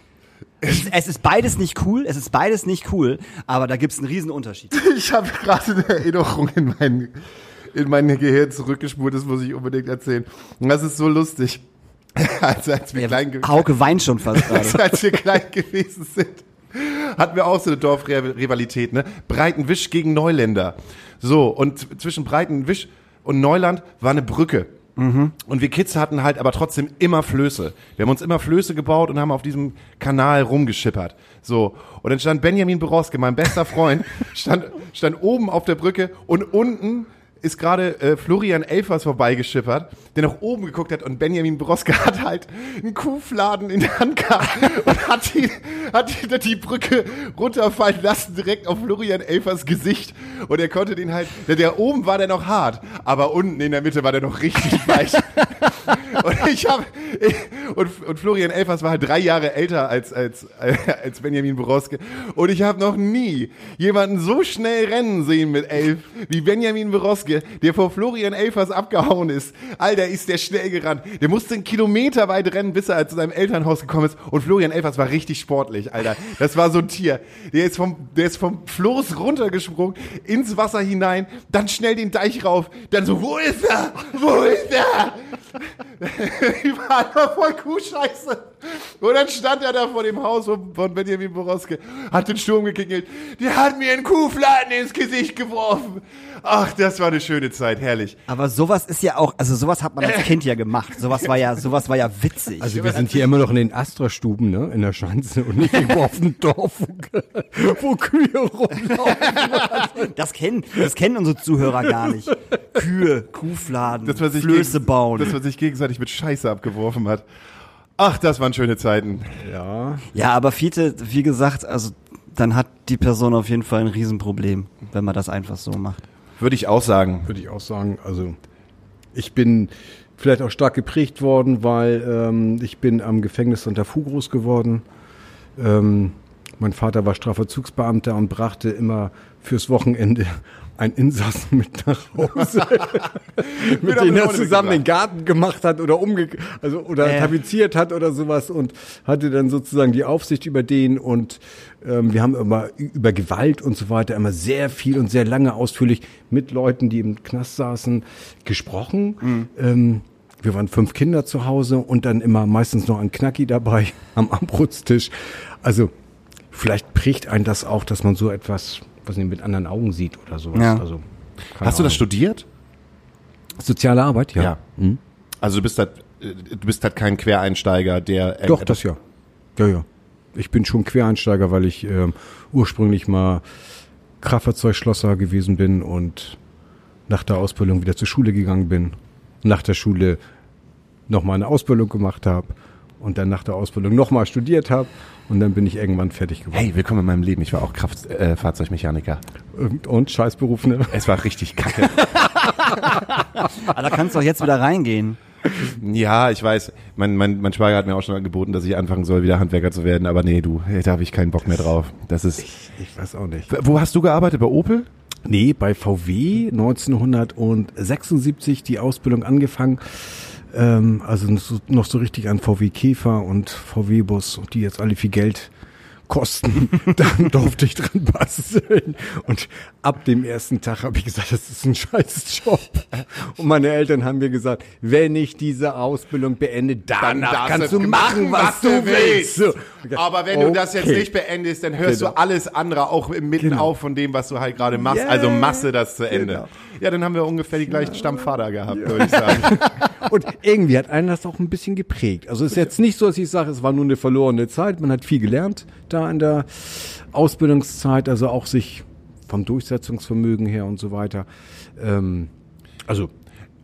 Es, es ist beides nicht cool, es ist beides nicht cool, aber da gibt's einen riesen Unterschied. Ich habe gerade eine Erinnerung in mein, in mein Gehirn zurückgespult, das muss ich unbedingt erzählen. Und das ist so lustig. also als wir ja, klein Hauke weint schon fast gerade. als wir klein gewesen sind, hatten wir auch so eine Dorfrivalität, ne? Breitenwisch gegen Neuländer. So, und zwischen Breitenwisch und Neuland war eine Brücke. Mhm. Und wir Kids hatten halt aber trotzdem immer Flöße. Wir haben uns immer Flöße gebaut und haben auf diesem Kanal rumgeschippert. So. Und dann stand Benjamin Boroske, mein bester Freund, stand, stand oben auf der Brücke und unten ist gerade äh, Florian Elfers vorbeigeschippert, der nach oben geguckt hat und Benjamin Broske hat halt einen Kuhfladen in der Hand gehabt und hat die, hat die, die Brücke runterfallen lassen, direkt auf Florian Elfers Gesicht. Und er konnte den halt, der, der oben war der noch hart, aber unten in der Mitte war der noch richtig weich. Und ich habe und, und Florian Elfers war halt drei Jahre älter als, als, als Benjamin Broske. Und ich habe noch nie jemanden so schnell rennen sehen mit elf wie Benjamin Boroske, der vor Florian Elfers abgehauen ist. Alter, ist der schnell gerannt. Der musste einen Kilometer weit rennen, bis er zu seinem Elternhaus gekommen ist. Und Florian Elfers war richtig sportlich, Alter. Das war so ein Tier. Der ist vom, der ist vom Floß runtergesprungen, ins Wasser hinein, dann schnell den Deich rauf, dann so, wo ist er? Wo ist er? Überall voll Kuhscheiße. Und dann stand er da vor dem Haus von Benjamin Boroske, hat den Sturm geklingelt. Der hat mir einen Kuhfladen ins Gesicht geworfen. Ach, das war eine schöne Zeit, herrlich. Aber sowas ist ja auch, also sowas hat man als Kind ja gemacht. Sowas war ja, sowas war ja witzig. Also wir sind hier immer noch in den Astra-Stuben, ne, in der Schanze und nicht irgendwo auf dem Dorf, wo, wo Kühe rumlaufen. Das kennen, das kennen unsere Zuhörer gar nicht. Kühe, Kuhfladen, Dass man sich Flöße bauen. Dass man sich gegenseitig mit Scheiße abgeworfen hat. Ach, das waren schöne Zeiten. Ja. Ja, aber Fiete, wie gesagt, also dann hat die Person auf jeden Fall ein Riesenproblem, wenn man das einfach so macht. Würde ich auch sagen. würde ich auch sagen. Also ich bin vielleicht auch stark geprägt worden, weil ähm, ich bin am Gefängnis unter Fu groß geworden. Ähm, mein Vater war Strafvollzugsbeamter und brachte immer fürs Wochenende einen Insassen mit nach Hause, mit dem er zusammen den. Garten gemacht hat oder umge also oder Äh. tapeziert hat oder sowas und hatte dann sozusagen die Aufsicht über den und ähm, wir haben immer über Gewalt und so weiter immer sehr viel und sehr lange ausführlich mit Leuten, die im Knast saßen, gesprochen. Ähm, wir waren fünf Kinder zu Hause und dann immer meistens noch ein Knacki dabei am Abrutztisch. Also vielleicht prägt einen das auch, dass man so etwas, was nicht mit anderen Augen sieht oder sowas. Ja. Also, Hast du das Ahnung. studiert? Soziale Arbeit, ja. Mhm. Also du bist halt, äh, du bist halt kein Quereinsteiger, der Doch, das ja. Ja, ja. Ich bin schon Quereinsteiger, weil ich ähm, ursprünglich mal Kraftfahrzeugschlosser gewesen bin und nach der Ausbildung wieder zur Schule gegangen bin. Nach der Schule nochmal eine Ausbildung gemacht habe und dann nach der Ausbildung nochmal studiert habe und dann bin ich irgendwann fertig geworden. Hey, willkommen in meinem Leben. Ich war auch Kraftfahrzeugmechaniker. Äh. Und, und Scheißberuf, ne? es war richtig kacke. Aber da kannst du doch jetzt wieder reingehen. ja, ich weiß. Mein, mein, mein Schwager hat mir auch schon angeboten, dass ich anfangen soll, wieder Handwerker zu werden. Aber nee, du, da habe ich keinen Bock mehr drauf. Das ist. Ich weiß auch nicht. Wo hast du gearbeitet? Bei Opel? Nee, bei VW 1976 die Ausbildung angefangen. Ähm, also noch so, richtig an VW Käfer und VW Bus, die jetzt alle viel Geld kosten. Dann durfte ich dran basteln. Und ab dem ersten Tag habe ich gesagt, das ist ein scheiß Job. Und meine Eltern haben mir gesagt, wenn ich diese Ausbildung beende, dann darfst kannst du machen, was du willst. So. Aber wenn du das jetzt Okay. nicht beendest, dann hörst Genau. du alles andere auch mitten Genau. auf von dem, was du halt gerade machst. Yeah. Also masse das zu Ende. Genau. Ja, dann haben wir ungefähr die gleichen Stammvater gehabt, würde ich sagen. Und irgendwie hat einen das auch ein bisschen geprägt. Also es ist jetzt nicht so, dass ich sage, es war nur eine verlorene Zeit. Man hat viel gelernt da in der Ausbildungszeit, also auch sich vom Durchsetzungsvermögen her und so weiter. Ähm, also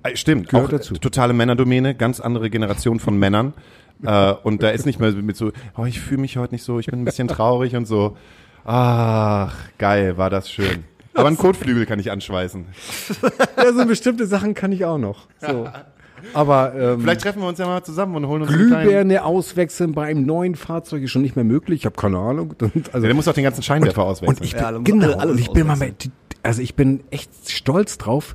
Äh, Stimmt, Gehört auch dazu. totale Männerdomäne, ganz andere Generation von Männern. äh, und da ist nicht mehr mit so, oh, ich fühle mich heute nicht so, ich bin ein bisschen traurig und so. Ach, geil, war das schön. Aber einen Kotflügel kann ich anschweißen. ja, so bestimmte Sachen kann ich auch noch. So. Aber ähm, Vielleicht treffen wir uns ja mal zusammen und holen uns. Glühbirne auswechseln bei einem neuen Fahrzeug ist schon nicht mehr möglich. Ich habe keine Ahnung. Und, also, Ja, der muss doch den ganzen Scheinwerfer Und auswechseln. ich bin, Ja, genau, und ich bin mal mit, also ich bin echt stolz drauf,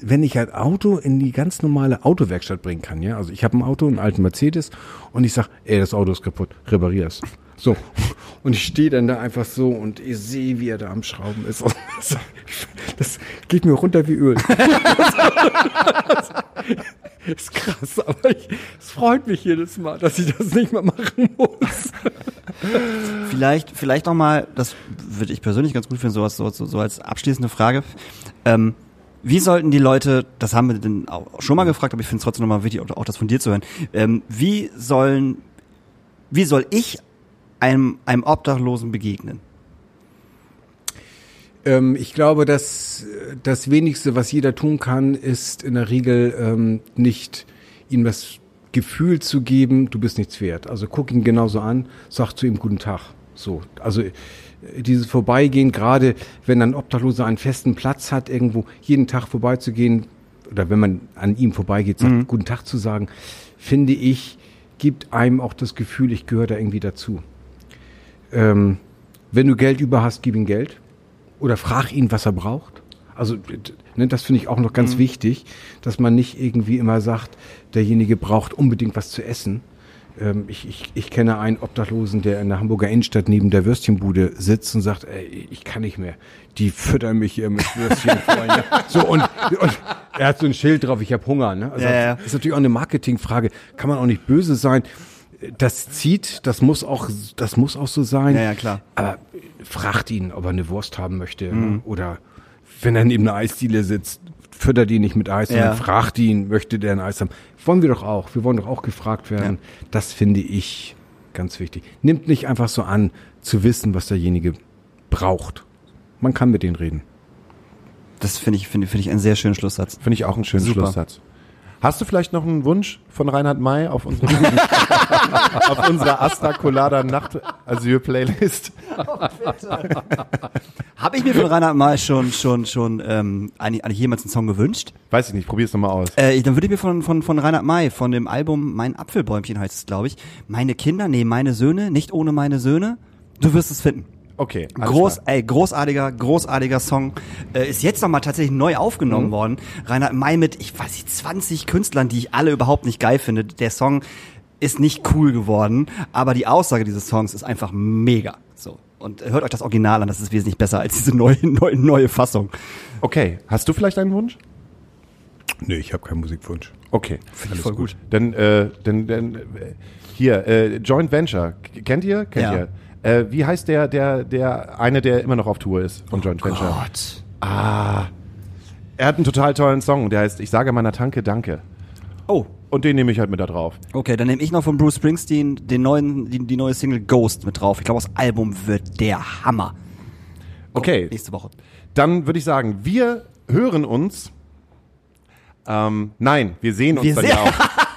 wenn ich ein Auto in die ganz normale Autowerkstatt bringen kann, ja. Also ich habe ein Auto, einen alten Mercedes, und ich sag, ey, das Auto ist kaputt, reparier es. So. Und ich stehe dann da einfach so und ich sehe, wie er da am Schrauben ist. Und Das geht mir runter wie Öl. Ist krass, aber ich, es freut mich jedes Mal, dass ich das nicht mehr machen muss. Vielleicht, vielleicht noch mal, das würde ich persönlich ganz gut finden, sowas, so, so, als abschließende Frage. Ähm, wie sollten die Leute, das haben wir denn auch schon mal gefragt, aber ich finde es trotzdem nochmal wichtig, auch, auch das von dir zu hören. Ähm, wie sollen, wie soll ich einem, einem Obdachlosen begegnen? Ähm, ich glaube, dass das Wenigste, was jeder tun kann, ist in der Regel ähm, nicht ihm das Gefühl zu geben, du bist nichts wert. Also guck ihn genauso an, sag zu ihm guten Tag. So, also äh, dieses Vorbeigehen, gerade wenn ein Obdachloser einen festen Platz hat, irgendwo jeden Tag vorbeizugehen, oder wenn man an ihm vorbeigeht, sagt, guten Tag zu sagen, finde ich, gibt einem auch das Gefühl, ich gehöre da irgendwie dazu. Ähm, wenn du Geld über hast, gib ihm Geld. Oder frag ihn, was er braucht. Also ne, das finde ich auch noch ganz wichtig, dass man nicht irgendwie immer sagt, derjenige braucht unbedingt was zu essen. Ähm, ich, ich, ich kenne einen Obdachlosen, der in der Hamburger Innenstadt neben der Würstchenbude sitzt und sagt, ey, ich kann nicht mehr. Die füttern mich hier mit Würstchen. So und, und er hat so ein Schild drauf, ich habe Hunger. Ne? Also Ja, ja. Ist natürlich auch eine Marketingfrage. Kann man auch nicht böse sein. Das zieht, das muss auch, das muss auch so sein. Ja, ja, klar. Aber fragt ihn, ob er eine Wurst haben möchte. ne? Oder wenn er neben einer Eisdiele sitzt, füttert ihn nicht mit Eis, Ja. sondern fragt ihn, möchte der ein Eis haben. Wollen wir doch auch. Wir wollen doch auch gefragt werden. Das finde ich ganz wichtig. Nimmt nicht einfach so an, zu wissen, was derjenige braucht. Man kann mit denen reden. Das finde ich, finde finde ich einen sehr schönen Schlusssatz. Finde ich auch einen schönen Super. Schlusssatz. Hast du vielleicht noch einen Wunsch von Reinhard May auf unserer, auf unserer Asta Colada Nacht Asyl Playlist? Habe ich mir von Reinhard mal schon, schon, schon ähm, eigentlich, eigentlich jemals einen Song gewünscht? Weiß ich nicht, probier's nochmal aus. Äh, dann würde ich mir von, von, von Reinhard May, von dem Album Mein Apfelbäumchen heißt es, glaube ich, meine Kinder, nee, meine Söhne, nicht ohne meine Söhne, du wirst es finden. Okay, Groß, ey, großartiger, großartiger Song. Äh, ist jetzt nochmal tatsächlich neu aufgenommen worden. Reinhard May mit, ich weiß nicht, 20 Künstlern, die ich alle überhaupt nicht geil finde. Der Song ist nicht cool geworden, aber die Aussage dieses Songs ist einfach mega. So. Und hört euch das Original an, das ist wesentlich besser als diese neue, neue, neue Fassung. Okay, hast du vielleicht einen Wunsch? Nee, ich habe keinen Musikwunsch. Okay, ich voll gut. Dann, äh, dann, dann äh, hier, äh, Joint Venture, kennt ihr? Kennt Ja. ihr? Äh, wie heißt der, der, der eine, der immer noch auf Tour ist von Joint Venture? Gott. Er hat einen total tollen Song, der heißt Ich sage meiner Tanke Danke. Oh, Und den nehme ich halt mit da drauf. okay, dann nehme ich noch von Bruce Springsteen den neuen, die, die neue Single Ghost mit drauf. Ich glaube, das Album wird der Hammer. Okay, Nächste Woche. dann würde ich sagen, wir hören uns. Ähm, nein, wir sehen uns Wir dann ja auch.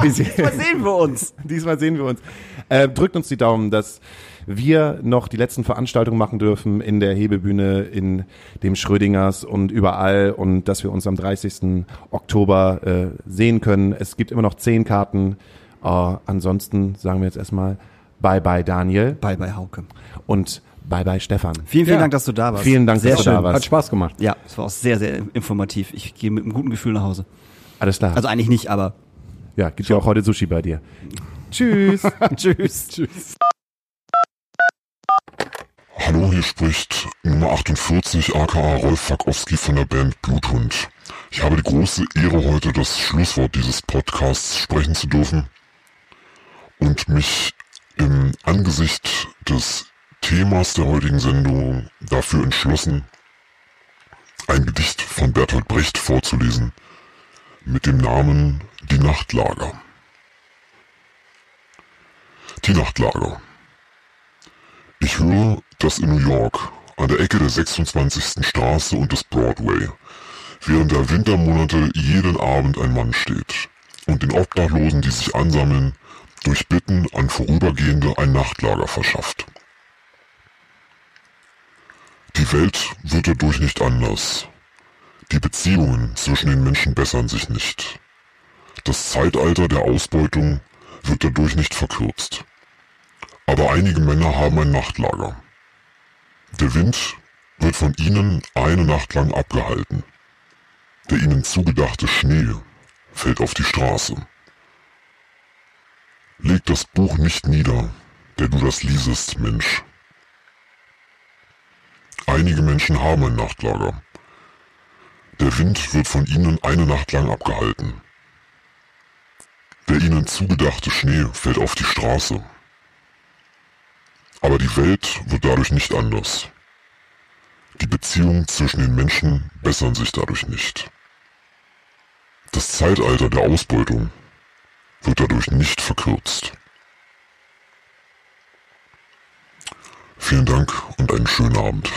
Wir sehen, wir uns? Diesmal sehen wir uns. Äh, drückt uns die Daumen, dass wir noch die letzten Veranstaltungen machen dürfen in der Hebebühne, in dem Schrödingers und überall und dass wir uns am 30. Oktober äh, sehen können. Es gibt immer noch zehn Karten. Äh, ansonsten sagen wir jetzt erstmal Bye bye Daniel Bye bye Hauke. und Bye bye Stefan. Vielen, vielen Ja. Dank, dass du da warst. Vielen Dank, sehr dass du schön. da warst. Hat Spaß gemacht. Ja, es war auch sehr, sehr informativ. Ich gehe mit einem guten Gefühl nach Hause. Alles klar. Also eigentlich nicht, aber ja, gibt ja auch heute Sushi bei dir. Tschüss. tschüss. Tschüss. Hallo, hier spricht Nummer 48 aka Rolf Fakowski von der Band Bluthund. Ich habe die große Ehre, heute das Schlusswort dieses Podcasts sprechen zu dürfen und mich im Angesicht des Themas der heutigen Sendung dafür entschlossen, ein Gedicht von Bertolt Brecht vorzulesen mit dem Namen Die Nachtlager. Die Nachtlager. Ich höre, dass in New York an der Ecke der 26. Straße und des Broadway während der Wintermonate jeden Abend ein Mann steht und den Obdachlosen, die sich ansammeln, durch Bitten an Vorübergehende ein Nachtlager verschafft. Die Welt wird dadurch nicht anders. Die Beziehungen zwischen den Menschen bessern sich nicht. Das Zeitalter der Ausbeutung wird dadurch nicht verkürzt. Aber einige Männer haben ein Nachtlager. Der Wind wird von ihnen eine Nacht lang abgehalten. Der ihnen zugedachte Schnee fällt auf die Straße. Leg das Buch nicht nieder, der du das liesest, Mensch. Einige Menschen haben ein Nachtlager. Der Wind wird von ihnen eine Nacht lang abgehalten. Der ihnen zugedachte Schnee fällt auf die Straße. Aber die Welt wird dadurch nicht anders. Die Beziehungen zwischen den Menschen bessern sich dadurch nicht. Das Zeitalter der Ausbeutung wird dadurch nicht verkürzt. Vielen Dank und einen schönen Abend.